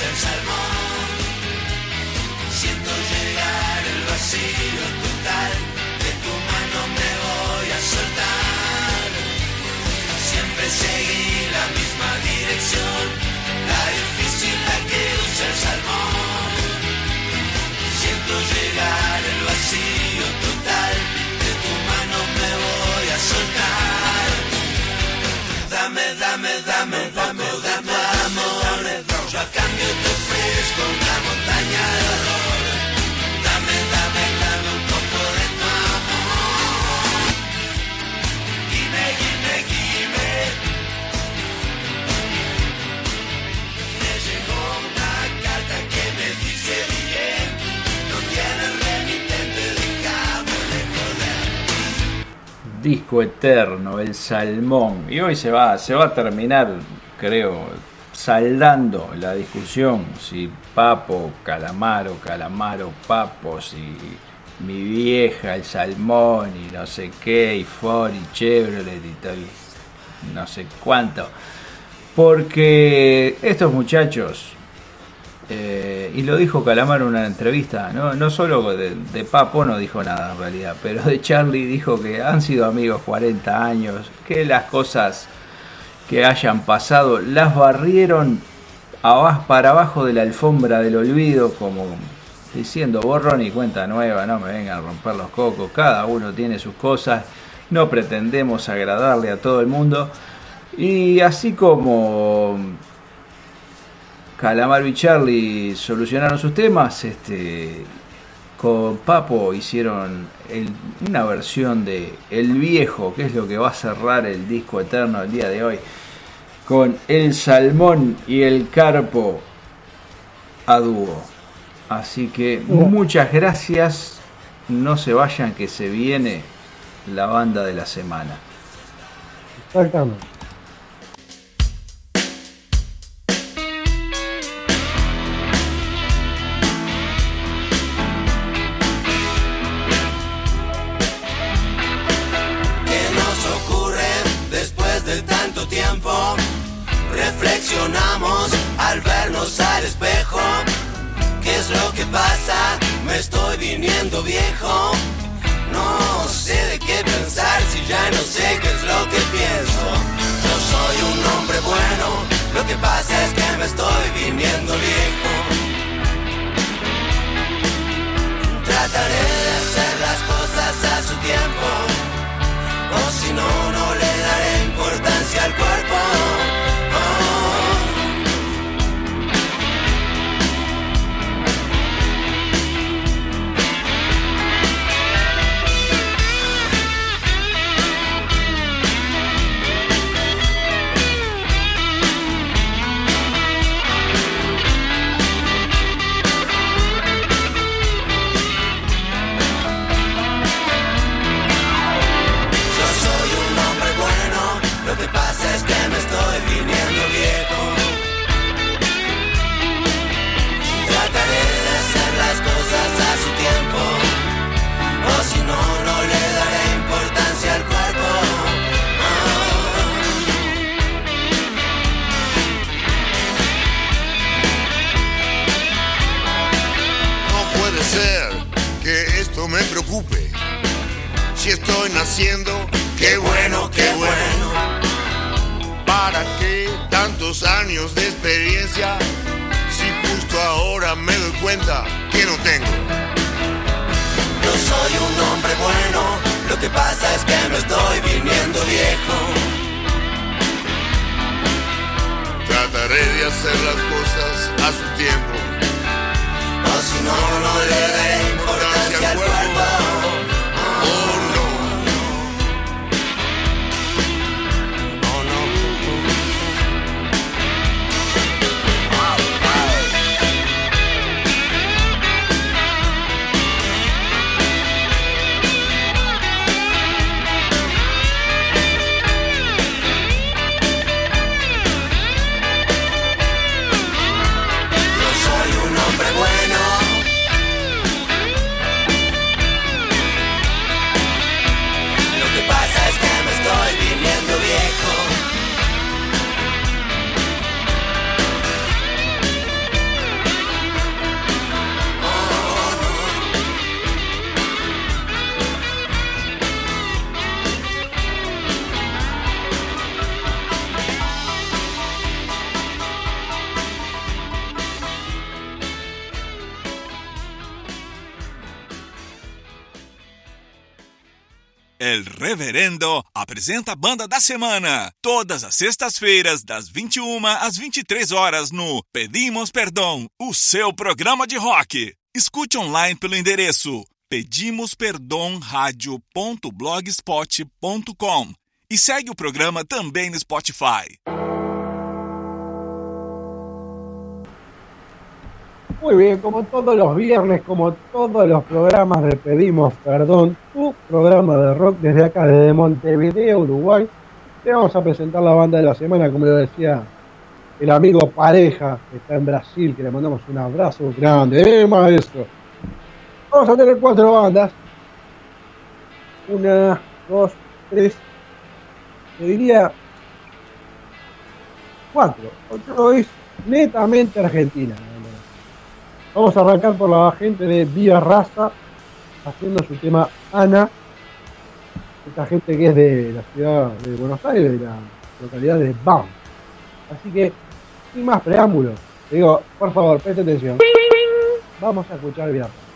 Que usa el salmón. A cambio te ofrezco una montaña de horror. Dame, dame, dame un poco de tu amor. Dime, dime, dime. Me llegó una carta que me dice bien. No tienes remitente, déjame de joder. disco eterno, el salmón. Y hoy se va, se va a terminar, creo, saldando la discusión si Papo, Calamaro, Calamaro, Papo, si mi vieja, el salmón y no sé qué, y Ford y Chevrolet y tal, no sé cuánto. Porque estos muchachos, eh, y lo dijo Calamaro en una entrevista, no, solo de, de Papo no dijo nada en realidad, pero de Charlie dijo que han sido amigos 40 años, que las cosas que hayan pasado las barrieron para abajo de la alfombra del olvido, como diciendo borrón y cuenta nueva, no me vengan a romper los cocos, cada uno tiene sus cosas, no pretendemos agradarle a todo el mundo. Y así como Calamaro y Charlie solucionaron sus temas, este, con Papo hicieron una versión de El Viejo, que es lo que va a cerrar el disco eterno el día de hoy, con El Salmón y el Carpo a dúo. Así que muchas gracias, no se vayan que se viene la banda de la semana. Exactamente. Al vernos al espejo. ¿Qué es lo que pasa? Me estoy viniendo viejo. No sé de qué pensar si ya no sé qué es lo que pienso. Yo soy un hombre bueno, lo que pasa es que me estoy viniendo viejo. Trataré de hacer las cosas a su tiempo. O si no, no le daré importancia al cuerpo. Preocupe. Si estoy naciendo, qué bueno, qué bueno. ¿Para qué tantos años de experiencia? Si justo ahora me doy cuenta que no tengo. Yo soy un hombre bueno, lo que pasa es que me estoy viniendo viejo. Trataré de hacer las cosas a su tiempo. O si no, no le daré importancia al cuerpo. El Reverendo apresenta a banda da semana, todas as sextas-feiras, das 21 às 23 horas, no Pedimos Perdão, o seu programa de rock. Escute online pelo endereço pedimosperdonradio.blogspot.com e segue o programa também no Spotify. Muy bien, como todos los viernes, como todos los programas de Pedimos Perdón, tu programa de rock desde acá, desde Montevideo, Uruguay, te vamos a presentar la banda de la semana, como lo decía el amigo pareja que está en Brasil, que le mandamos un abrazo grande, ¡eh, maestro! Vamos a tener cuatro bandas. Una, dos, tres, te diría cuatro. Otro es netamente argentina. Vamos a arrancar por la gente de Vía Raza haciendo su tema Ana. Esta gente que es de la ciudad de Buenos Aires, de la localidad de BAM. Así que, sin más preámbulos, digo, por favor, preste atención. Vamos a escuchar Vía Raza.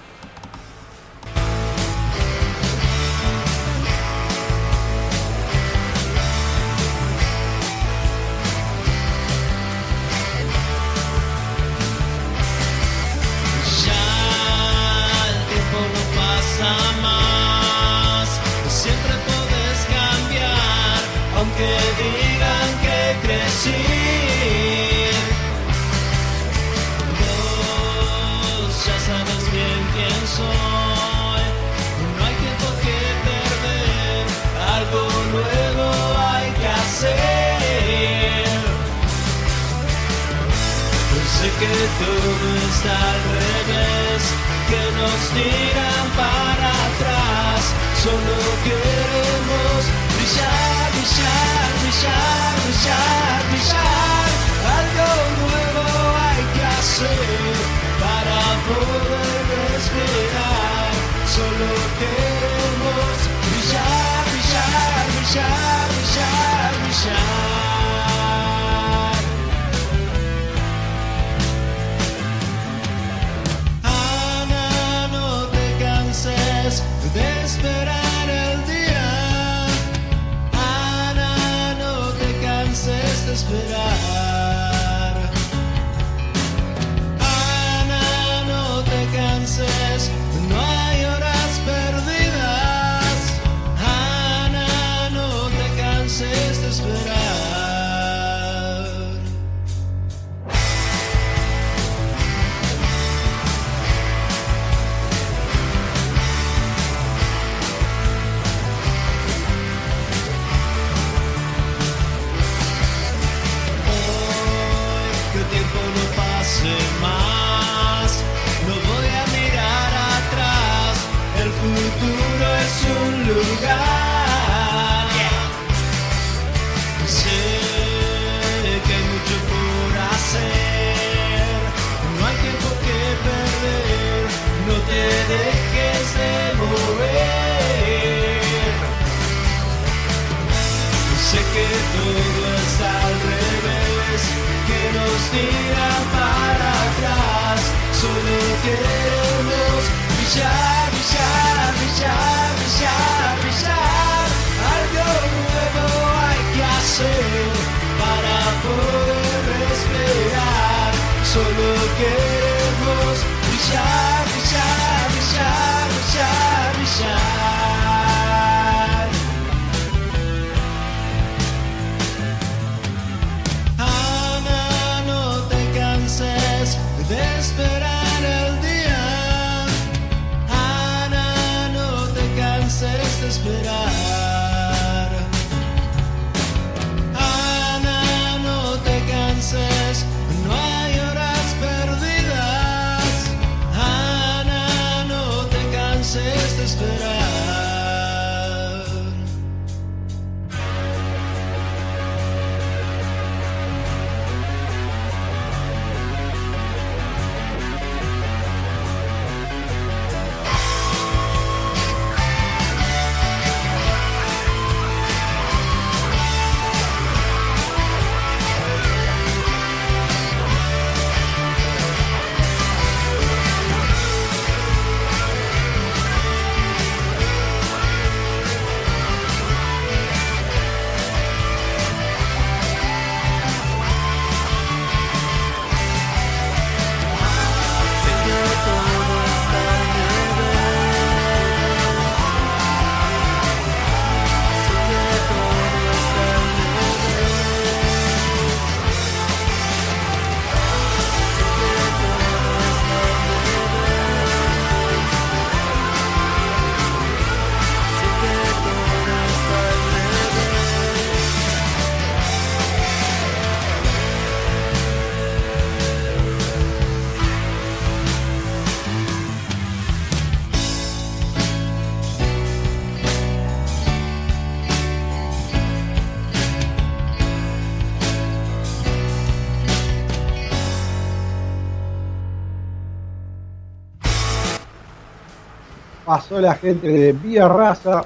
Pasó la gente de Vía Raza,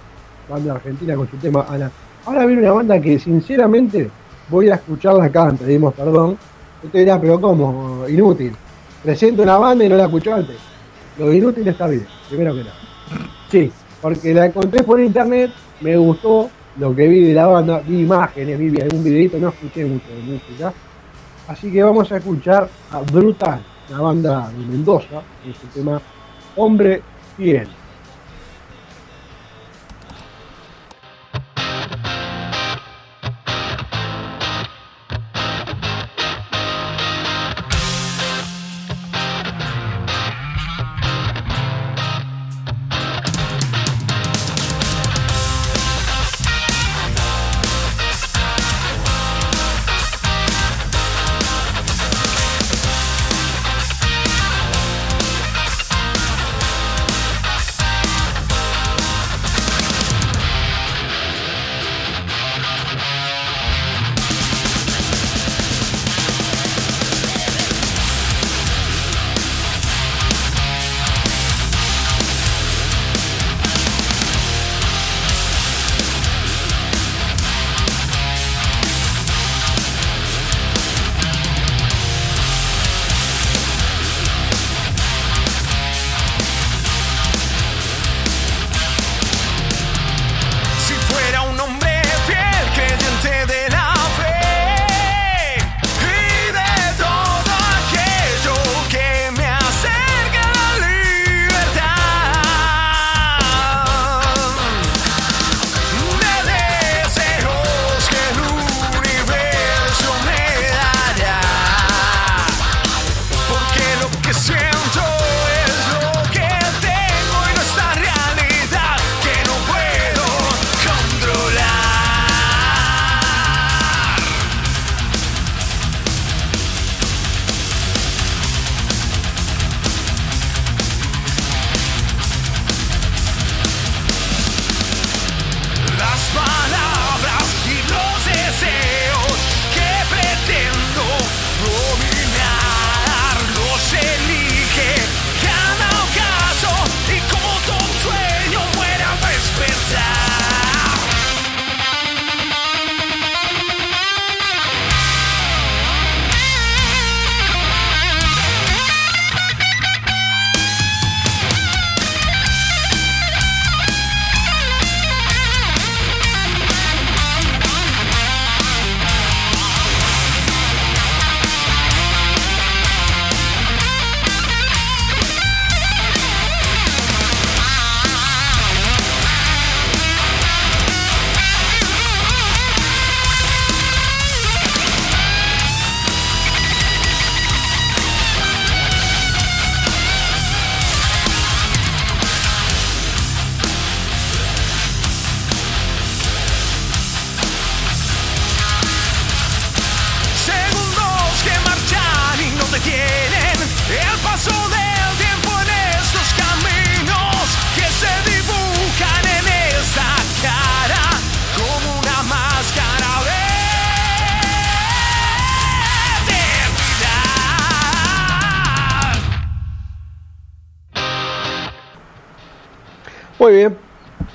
banda argentina con su tema Ana. Ahora viene una banda que sinceramente voy a escucharla acá, antes, pedimos perdón. Usted dirá, pero ¿cómo? Inútil. Presento una banda y no la escuchó antes. Lo inútil está bien, primero que nada. Sí, porque la encontré por internet, me gustó lo que vi de la banda, vi imágenes, vi algún videito, no escuché mucho de música. Así que vamos a escuchar a Brutal, la banda de Mendoza, en su tema Hombre Fiel.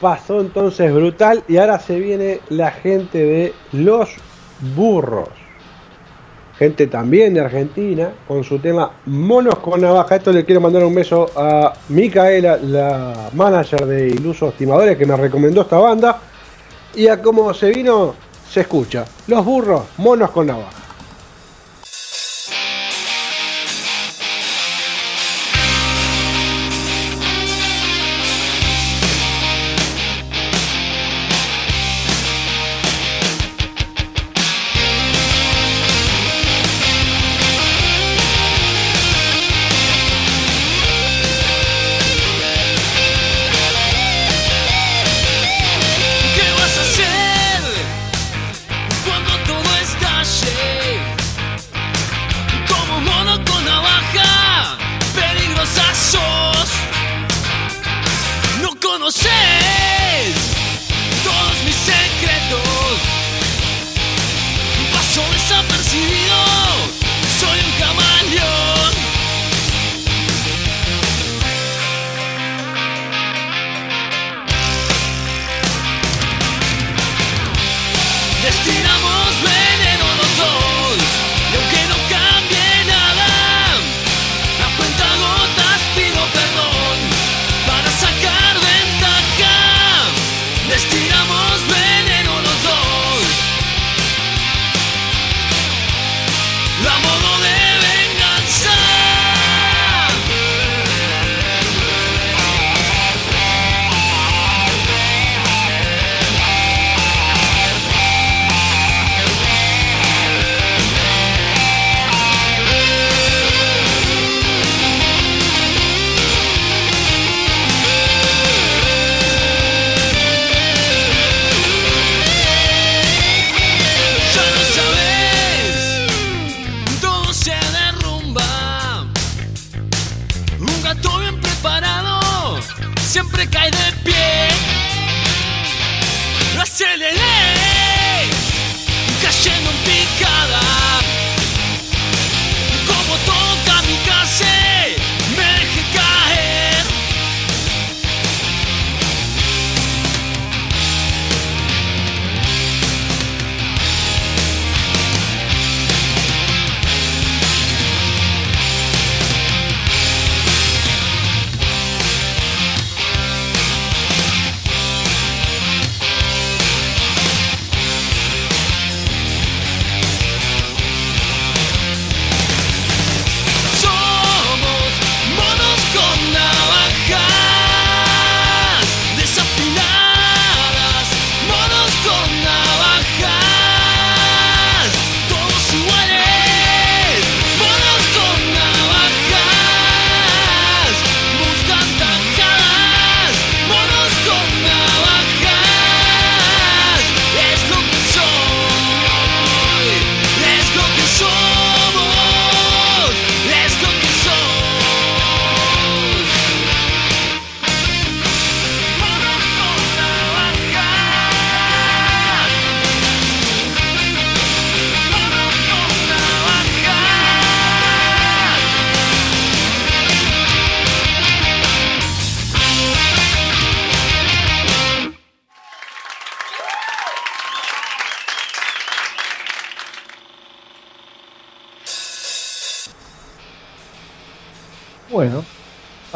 Pasó entonces brutal y ahora se viene la gente de Los Burros. Gente también de Argentina con su tema Monos con Navaja. Esto le quiero mandar un beso a Micaela, la manager de Ilusos Estimadores que me recomendó esta banda. Y a cómo se vino, se escucha. Los Burros, Monos con Navaja.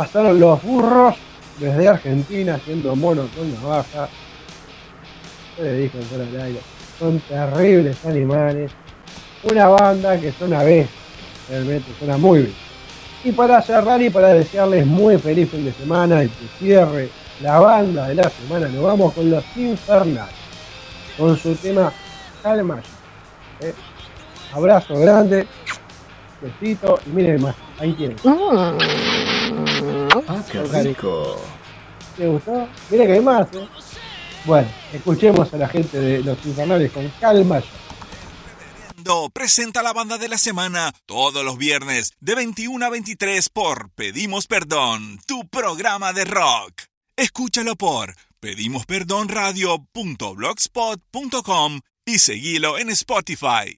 Pasaron los burros desde Argentina siendo monos con navaja. Yo le dije del aire, son terribles animales. Una banda que suena B, realmente suena muy bien. Y para cerrar y para desearles muy feliz fin de semana y que cierre la banda de la semana, nos vamos con los Infernales, con su tema Calma. ¿eh? Abrazo grande, besito y miren más, ahí tienen. Qué rico. ¿Te gustó? Mira que hay más, ¿eh? Bueno, escuchemos a la gente de los infernales con calma. presenta la banda de la semana todos los viernes de 21 a 23 por Pedimos Perdón, tu programa de rock. Escúchalo por pedimosperdonradio.blogspot.com y seguilo en Spotify.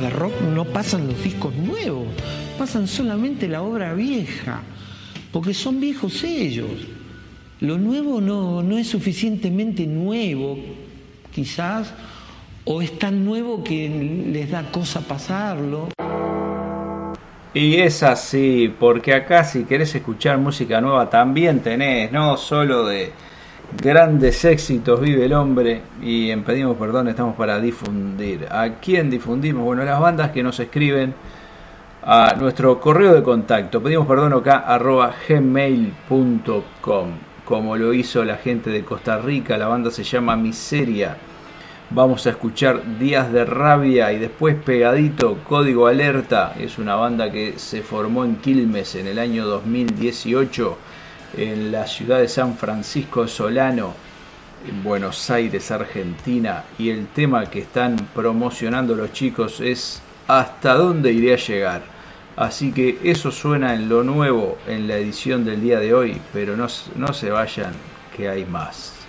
De rock no pasan los discos nuevos, pasan solamente la obra vieja, porque son viejos ellos. Lo nuevo no, no es suficientemente nuevo, quizás, o es tan nuevo que les da cosa pasarlo. Y es así, porque acá si querés escuchar música nueva también tenés, no solo de grandes éxitos vive el hombre y en Pedimos Perdón estamos para difundir. ¿A quién difundimos? Bueno, las bandas que nos escriben a nuestro correo de contacto, pedimos perdón acá arroba gmail.com, como lo hizo la gente de Costa Rica, la banda se llama Miseria Vamos a escuchar Días de Rabia y después pegadito Código Alerta. Es una banda que se formó en Quilmes en el año 2018 en la ciudad de San Francisco Solano, en Buenos Aires, Argentina. Y el tema que están promocionando los chicos es ¿Hasta dónde iré a llegar? Así que eso suena en lo nuevo en la edición del día de hoy, pero no, no se vayan, que hay más.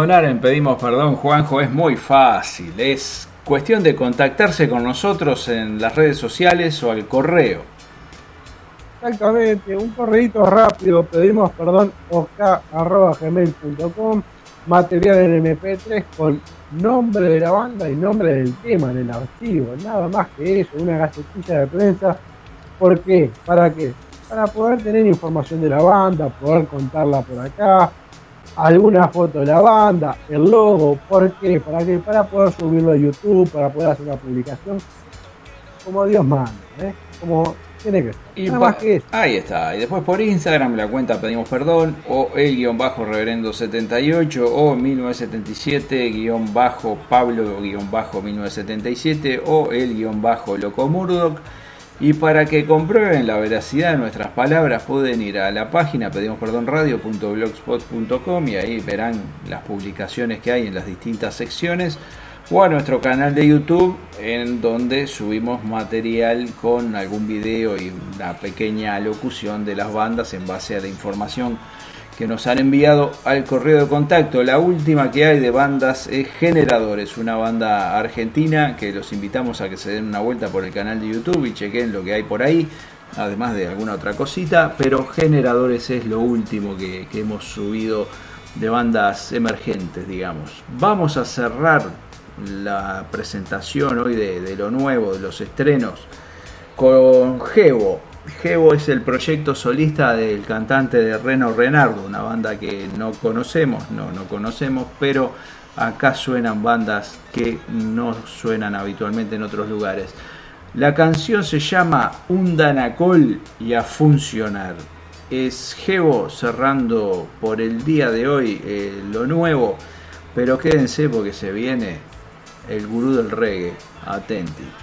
Sonar en Pedimos Perdón, Juanjo, es muy fácil. Es cuestión de contactarse con nosotros en las redes sociales o al correo. Exactamente, un correíto rápido, pedimos perdón, oscar.gmail.com, material en MP3 con nombre de la banda y nombre del tema en el archivo, nada más que eso, una gacetilla de prensa. ¿Por qué? ¿Para qué? Para poder tener información de la banda, poder contarla por acá, alguna foto de la banda, el logo, ¿por qué? ¿Para qué? Para poder subirlo a YouTube, para poder hacer una publicación como Dios manda, ¿eh? Como tiene que ser. Y Nada más que eso. Ahí está. Y después por Instagram la cuenta Pedimos Perdón o el guion bajo reverendo 78 o 1977 guion bajo Pablo guion bajo 1977 o el guion bajo Loco Murdoch. Y para que comprueben la veracidad de nuestras palabras pueden ir a la página pedimosperdonradio.blogspot.com y ahí verán las publicaciones que hay en las distintas secciones o a nuestro canal de YouTube en donde subimos material con algún video y una pequeña locución de las bandas en base a la información que nos han enviado al correo de contacto. La última que hay de bandas es Generadores, una banda argentina que los invitamos a que se den una vuelta por el canal de YouTube y chequen lo que hay por ahí, además de alguna otra cosita, pero Generadores es lo último que, que hemos subido de bandas emergentes, digamos. Vamos a cerrar la presentación hoy de, de lo nuevo, de los estrenos, con Gebo. Gebo es el proyecto solista del cantante de Reno Renardo, una banda que no conocemos, no, no conocemos, pero acá suenan bandas que no suenan habitualmente en otros lugares. La canción se llama Un Danacol y a funcionar. Es Gebo cerrando por el día de hoy eh, lo nuevo, pero quédense porque se viene el gurú del reggae. Atenti.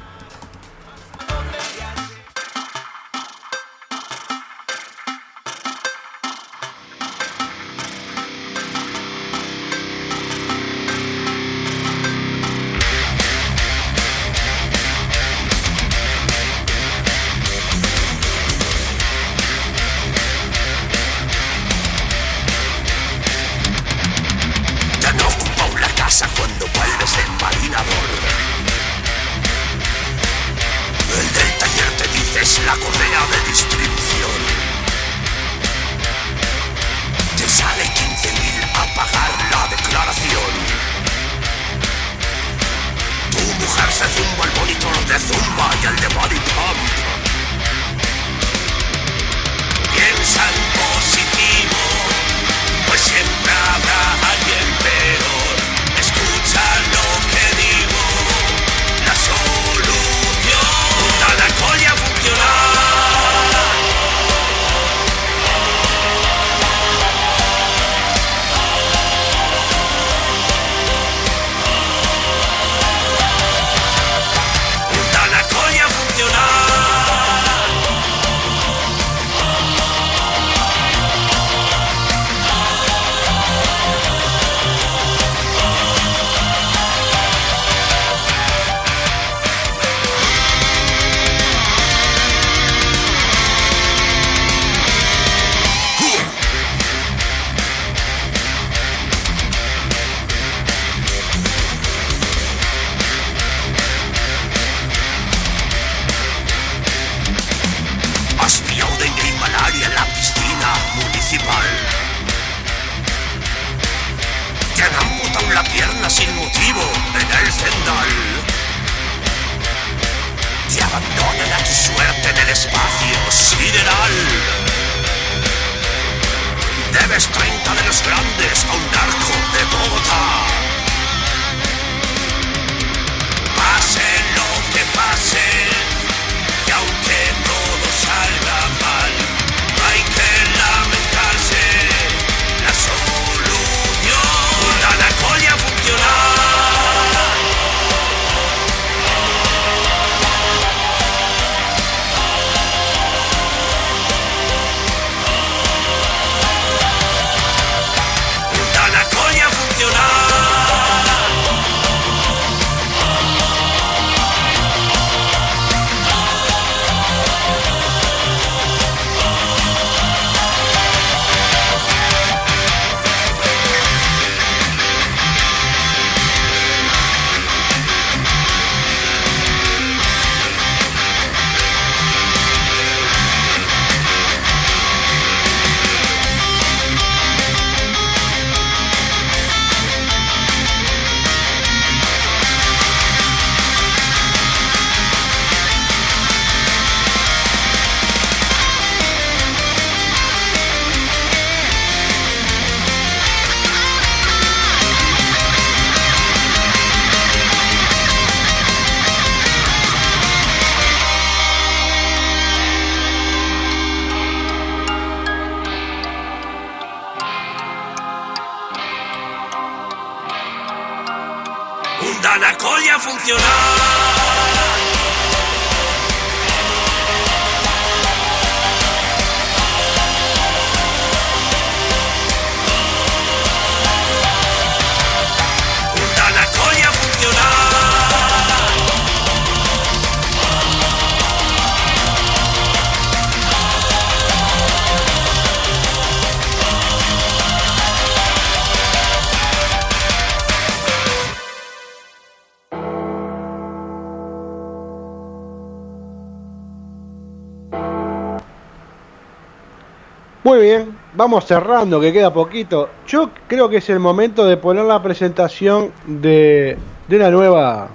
Vamos cerrando, que queda poquito. Yo creo que es el momento de poner la presentación de, de una nueva.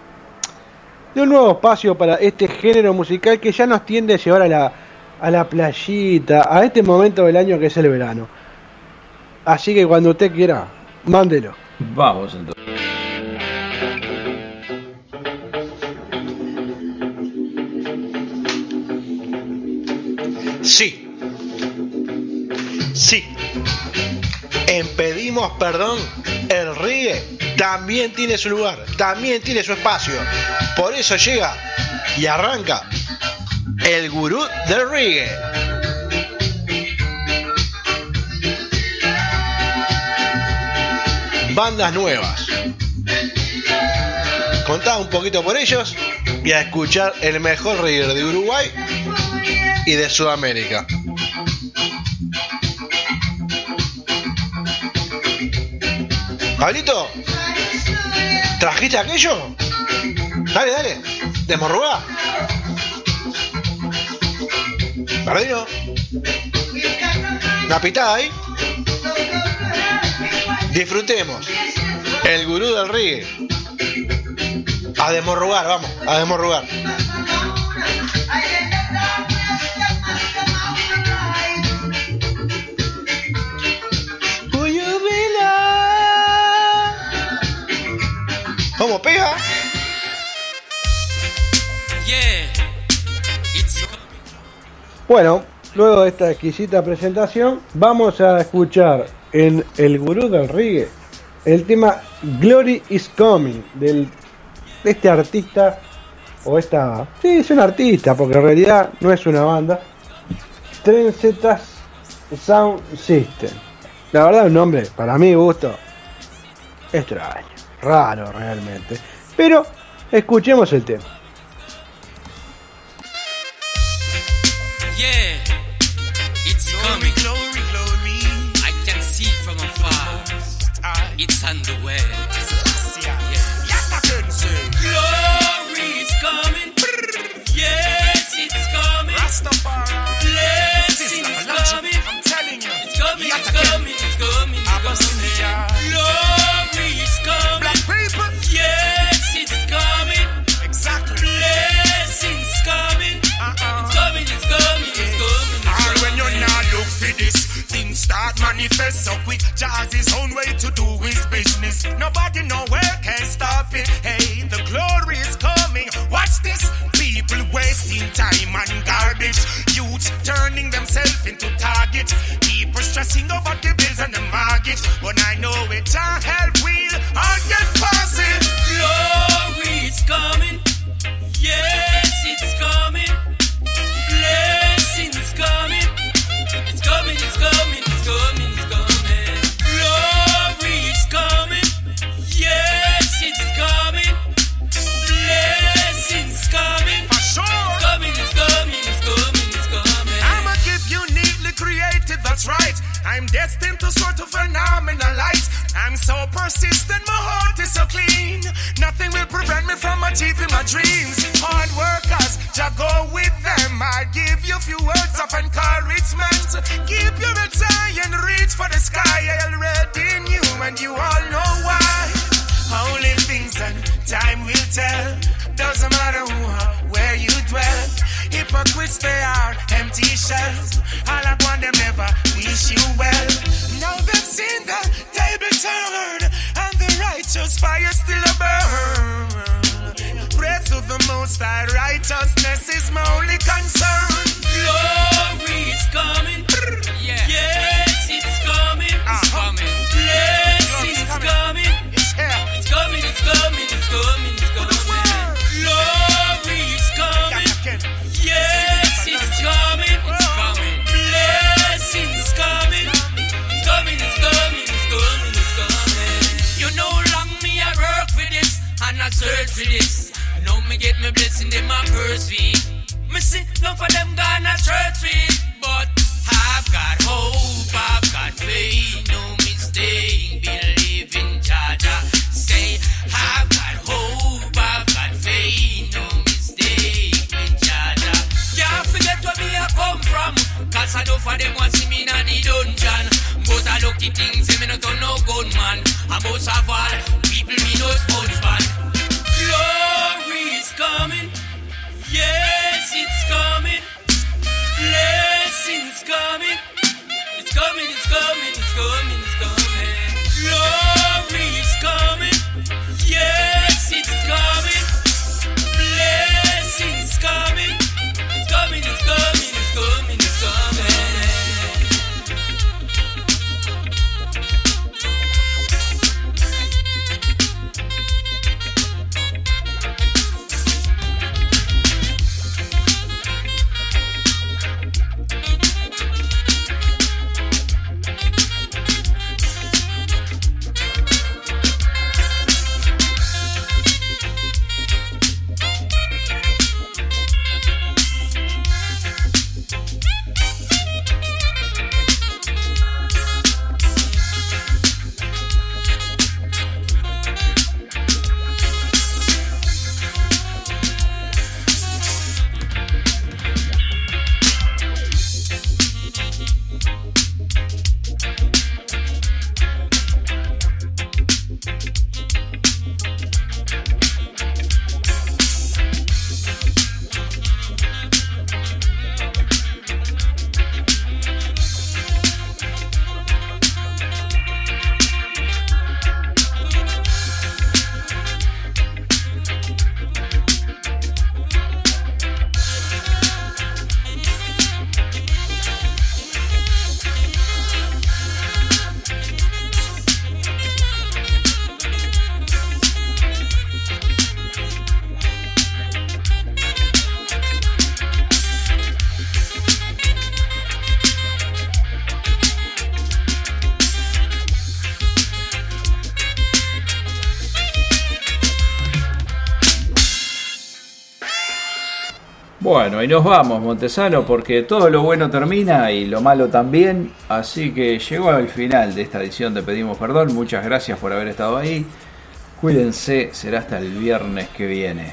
de un nuevo espacio para este género musical que ya nos tiende a llevar a la, a la playita, a este momento del año que es el verano. Así que cuando usted quiera, mándelo. Vamos entonces. Sí. Sí. En Pedimos Perdón, el reggae también tiene su lugar, también tiene su espacio. Por eso llega y arranca el gurú del reggae. Bandas nuevas. Contá un poquito por ellos y a escuchar el mejor reggae de Uruguay y de Sudamérica. Pablito, ¿trajiste aquello? Dale, dale, desmorrugá. Bardino. Una pitada ahí. Disfrutemos. El gurú del reggae. A desmorrugar, vamos, a desmorrugar. ¿Cómo pega? Yeah. It's Bueno, luego de esta exquisita presentación, vamos a escuchar en El Gurú del Reggae el tema Glory is Coming del, de este artista, o esta. Sí, es un artista, porque en realidad no es una banda. Trencetas Sound System. La verdad, un nombre, para mi gusto, extraño, raro realmente. Pero escuchemos el tema. Yeah, it's coming. Glory, glory. I can see from afar. It's on the way. Glory is coming. Yes, it's coming. Start manifest so quick. Jazz his own way to do his business. Nobody nowhere can stop it. Hey, the glory is coming. Watch this. People wasting time and garbage. Youth turning themselves into targets. People stressing over the bills and the mortgage. But I know it can't help. I'll get I'm destined to soar to phenomenal light. I'm so persistent, my heart is so clean. Nothing will prevent me from achieving my dreams. Hard workers, just go with them. I'll give you a few words of encouragement. Keep your high and reach for the sky. I already knew, and you all know Hypocrites they are empty shells. All I want them never wish you well. Now they've seen the table turn and the righteous fire still a burn. Praise to the most high righteousness is my only concern. Glory is coming. Yeah. Yes, it's coming. Coming. Blessings Glory's coming. It's here. It's coming, it's coming, it's coming, search for this. Now me get me blessing them my purse fee. Me see none for them gonna church feet, but I've got hope, I've got faith, no mistake. Believe in Jaja. Say I've got hope, I've got faith, no mistake with Jaja. Can't forget where me I come from, cause I know for them want see me in the dungeon. But I lucky things, me not no gunman. I most of all, people me no sponge man. Is coming. Yes, it's coming. Blessings coming. It's coming, it's coming, it's coming, it's coming. Glory is coming. Yes, it's coming. Blessings coming, it's coming, it's coming, it's coming. Bueno, y nos vamos, Montesano, porque todo lo bueno termina y lo malo también. Así que llegó al final de esta edición de Pedimos Perdón. Muchas gracias por haber estado ahí. Cuídense, será hasta el viernes que viene.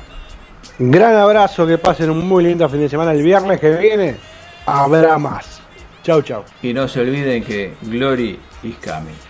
Un gran abrazo, que pasen un muy lindo fin de semana. El viernes que viene habrá más. Chau, chau. Y no se olviden que Glory is coming.